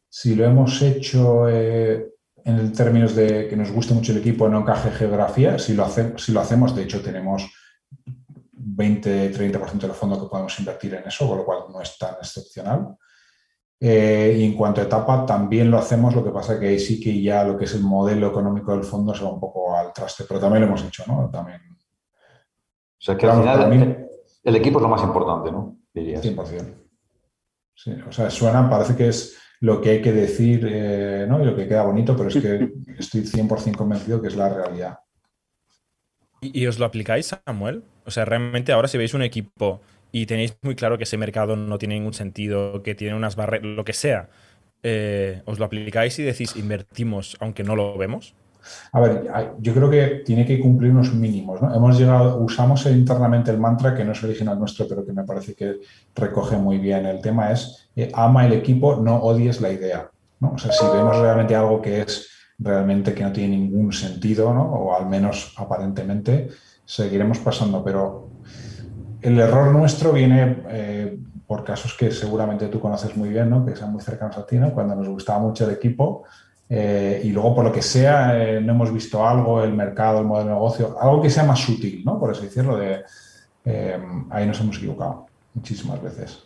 si lo hemos hecho eh, en términos de que nos guste mucho el equipo, no encaje geografía, si lo, si lo hacemos, de hecho tenemos 20-30% del fondo que podemos invertir en eso, con lo cual no es tan excepcional. Eh, y en cuanto a etapa, también lo hacemos, lo que pasa que ahí sí que ya lo que es el modelo económico del fondo se va un poco al traste, pero también lo hemos hecho, ¿no? También. O sea, que al final el, equipo es lo más importante, ¿no? Dirías. 100%. Sí, o sea, suena, parece que es lo que hay que decir, eh, ¿no? Y lo que queda bonito, pero es que estoy 100% convencido que es la realidad. ¿Y, ¿Y os lo aplicáis, Samuel? O sea, realmente ahora si veis un equipo y tenéis muy claro que ese mercado no tiene ningún sentido, que tiene unas barreras, lo que sea, eh, ¿os lo aplicáis y decís invertimos aunque no lo vemos? A ver, yo creo que tiene que cumplir unos mínimos. ¿no? Hemos llegado, usamos internamente el mantra que no es original nuestro, pero que me parece que recoge muy bien. El tema es eh, ama el equipo, no odies la idea. ¿no? O sea, si vemos realmente algo que es realmente que no tiene ningún sentido, ¿no? o al menos aparentemente, seguiremos pasando. Pero el error nuestro viene eh, por casos que seguramente tú conoces muy bien, ¿no? que sean muy cercanos a ti, ¿no? cuando nos gustaba mucho el equipo eh, y luego por lo que sea eh, no hemos visto algo, el mercado, el modelo de negocio, algo que sea más sutil, ¿no? por así decirlo, de, ahí nos hemos equivocado muchísimas veces.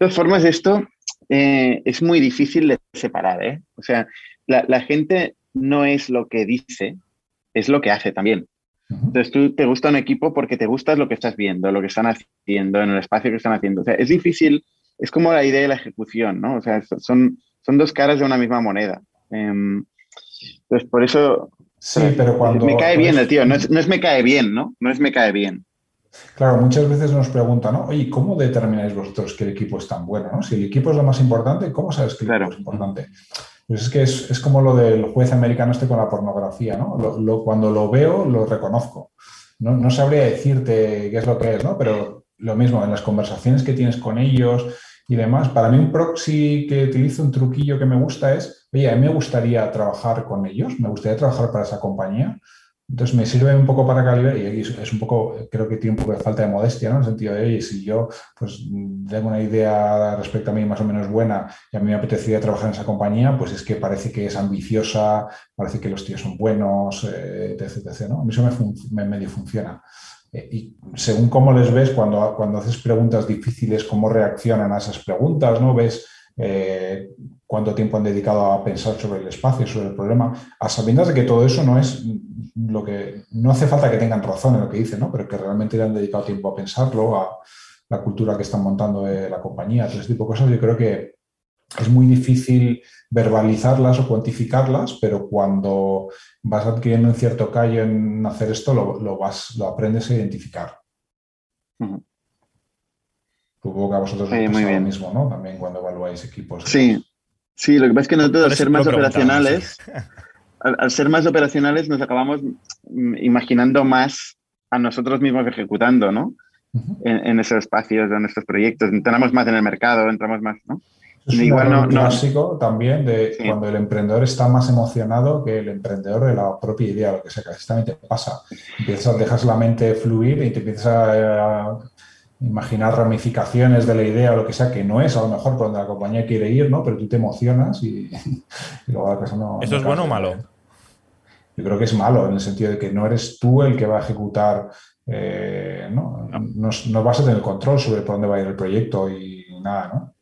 De todas formas, esto es muy difícil de separar. ¿eh? O sea, la gente no es lo que dice, es lo que hace también. Entonces tú te gusta un equipo porque te gusta lo que estás viendo, lo que están haciendo, en el espacio que están haciendo. O sea, es difícil, es como la idea de la ejecución, ¿no? O sea, son, son dos caras de una misma moneda. Em, entonces, por eso... Sí, pero cuando... Me cae bien el tío, no es, no es me cae bien, ¿no? No es me cae bien. Claro, muchas veces nos preguntan, ¿no? Oye, ¿cómo determináis vosotros que el equipo es tan bueno? ¿no? Si el equipo es lo más importante, ¿cómo sabes que el equipo es importante? Pues es que es, como lo del juez americano este con la pornografía, ¿no? cuando lo veo, lo reconozco. No, no, sabría decirte qué es lo que es, ¿no? Pero lo mismo, en las conversaciones que tienes con ellos y demás, para mí un proxy que utilizo, un truquillo que me gusta es, oye, a mí me gustaría trabajar con ellos, me gustaría trabajar para esa compañía, entonces me sirve un poco para calibrar y es un poco, creo que tiene un poco de falta de modestia, ¿no? En el sentido de, oye, si yo pues tengo una idea respecto a mí más o menos buena y a mí me apetecería trabajar en esa compañía, pues es que parece que es ambiciosa, parece que los tíos son buenos, etc, etc, ¿no? A mí eso me, medio funciona. Eh, y según cómo les ves, cuando, cuando haces preguntas difíciles, cómo reaccionan a esas preguntas, ¿no? Ves eh, cuánto tiempo han dedicado a pensar sobre el espacio, sobre el problema, a sabiendas de que todo eso no es lo que, no hace falta que tengan razón en lo que dicen, ¿no? pero que realmente le han dedicado tiempo a pensarlo, a la cultura que están montando de la compañía, todo ese tipo de cosas, yo creo que es muy difícil verbalizarlas o cuantificarlas, pero cuando vas adquiriendo un cierto callo en hacer esto, lo, vas, lo aprendes a identificar. Supongo que a vosotros os pasa lo mismo, ¿no? También cuando evaluáis equipos. Sí, sí, lo que pasa es que nosotros, al ser más operacionales, al, ser más operacionales, nos acabamos mm, imaginando más a nosotros mismos ejecutando, ¿no? en, esos espacios, en estos proyectos. Entramos más en el mercado, entramos más, ¿no? Es Igual un clásico también de cuando el emprendedor está más emocionado que el emprendedor de la propia idea, lo que sea, que pasa. Empiezas, dejas la mente fluir y te empiezas a, imaginar ramificaciones de la idea o lo que sea, que no es a lo mejor por donde la compañía quiere ir, ¿no? Pero tú te emocionas y, luego la cosa no... ¿Eso es bueno o malo? Yo creo que es malo en el sentido de que no eres tú el que va a ejecutar, eh, ¿no? No, no vas a tener control sobre por dónde va a ir el proyecto y nada, ¿no?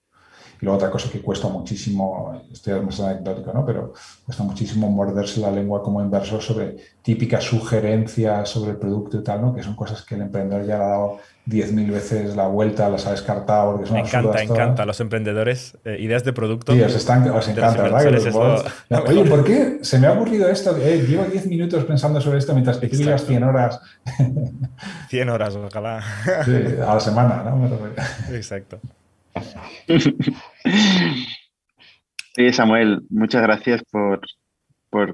Luego otra cosa que cuesta muchísimo, estoy más anecdótico, ¿no? pero cuesta muchísimo morderse la lengua como inversor sobre típicas sugerencias sobre el producto y tal, ¿no? que son cosas que el emprendedor ya le ha dado 10.000 veces la vuelta, las ha descartado porque son Me encanta, encanta los emprendedores, eh, ideas de producto. Sí, os, están, os encanta, ¿verdad? Oye, ¿por qué se me ha ocurrido esto? Eh, llevo 10 minutos pensando sobre esto mientras que tú llevas 100 horas. 100 horas, ojalá. Sí, a la semana, ¿no? Exacto. Sí, Samuel, muchas gracias por,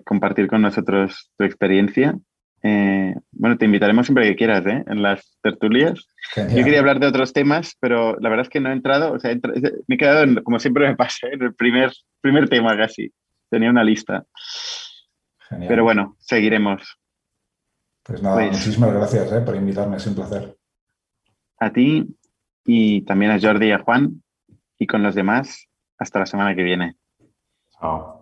compartir con nosotros tu experiencia. Eh, bueno, te invitaremos siempre que quieras, ¿eh? En las tertulias. Yo quería hablar de otros temas, pero la verdad es que no he entrado, o sea, me he quedado, como siempre me pasa, en el primer, primer tema casi. Tenía una lista. Pero bueno, seguiremos. Pues nada, pues muchísimas gracias ¿eh? por invitarme, es un placer. A ti y también a Jordi y a Juan y con los demás hasta la semana que viene. Chao.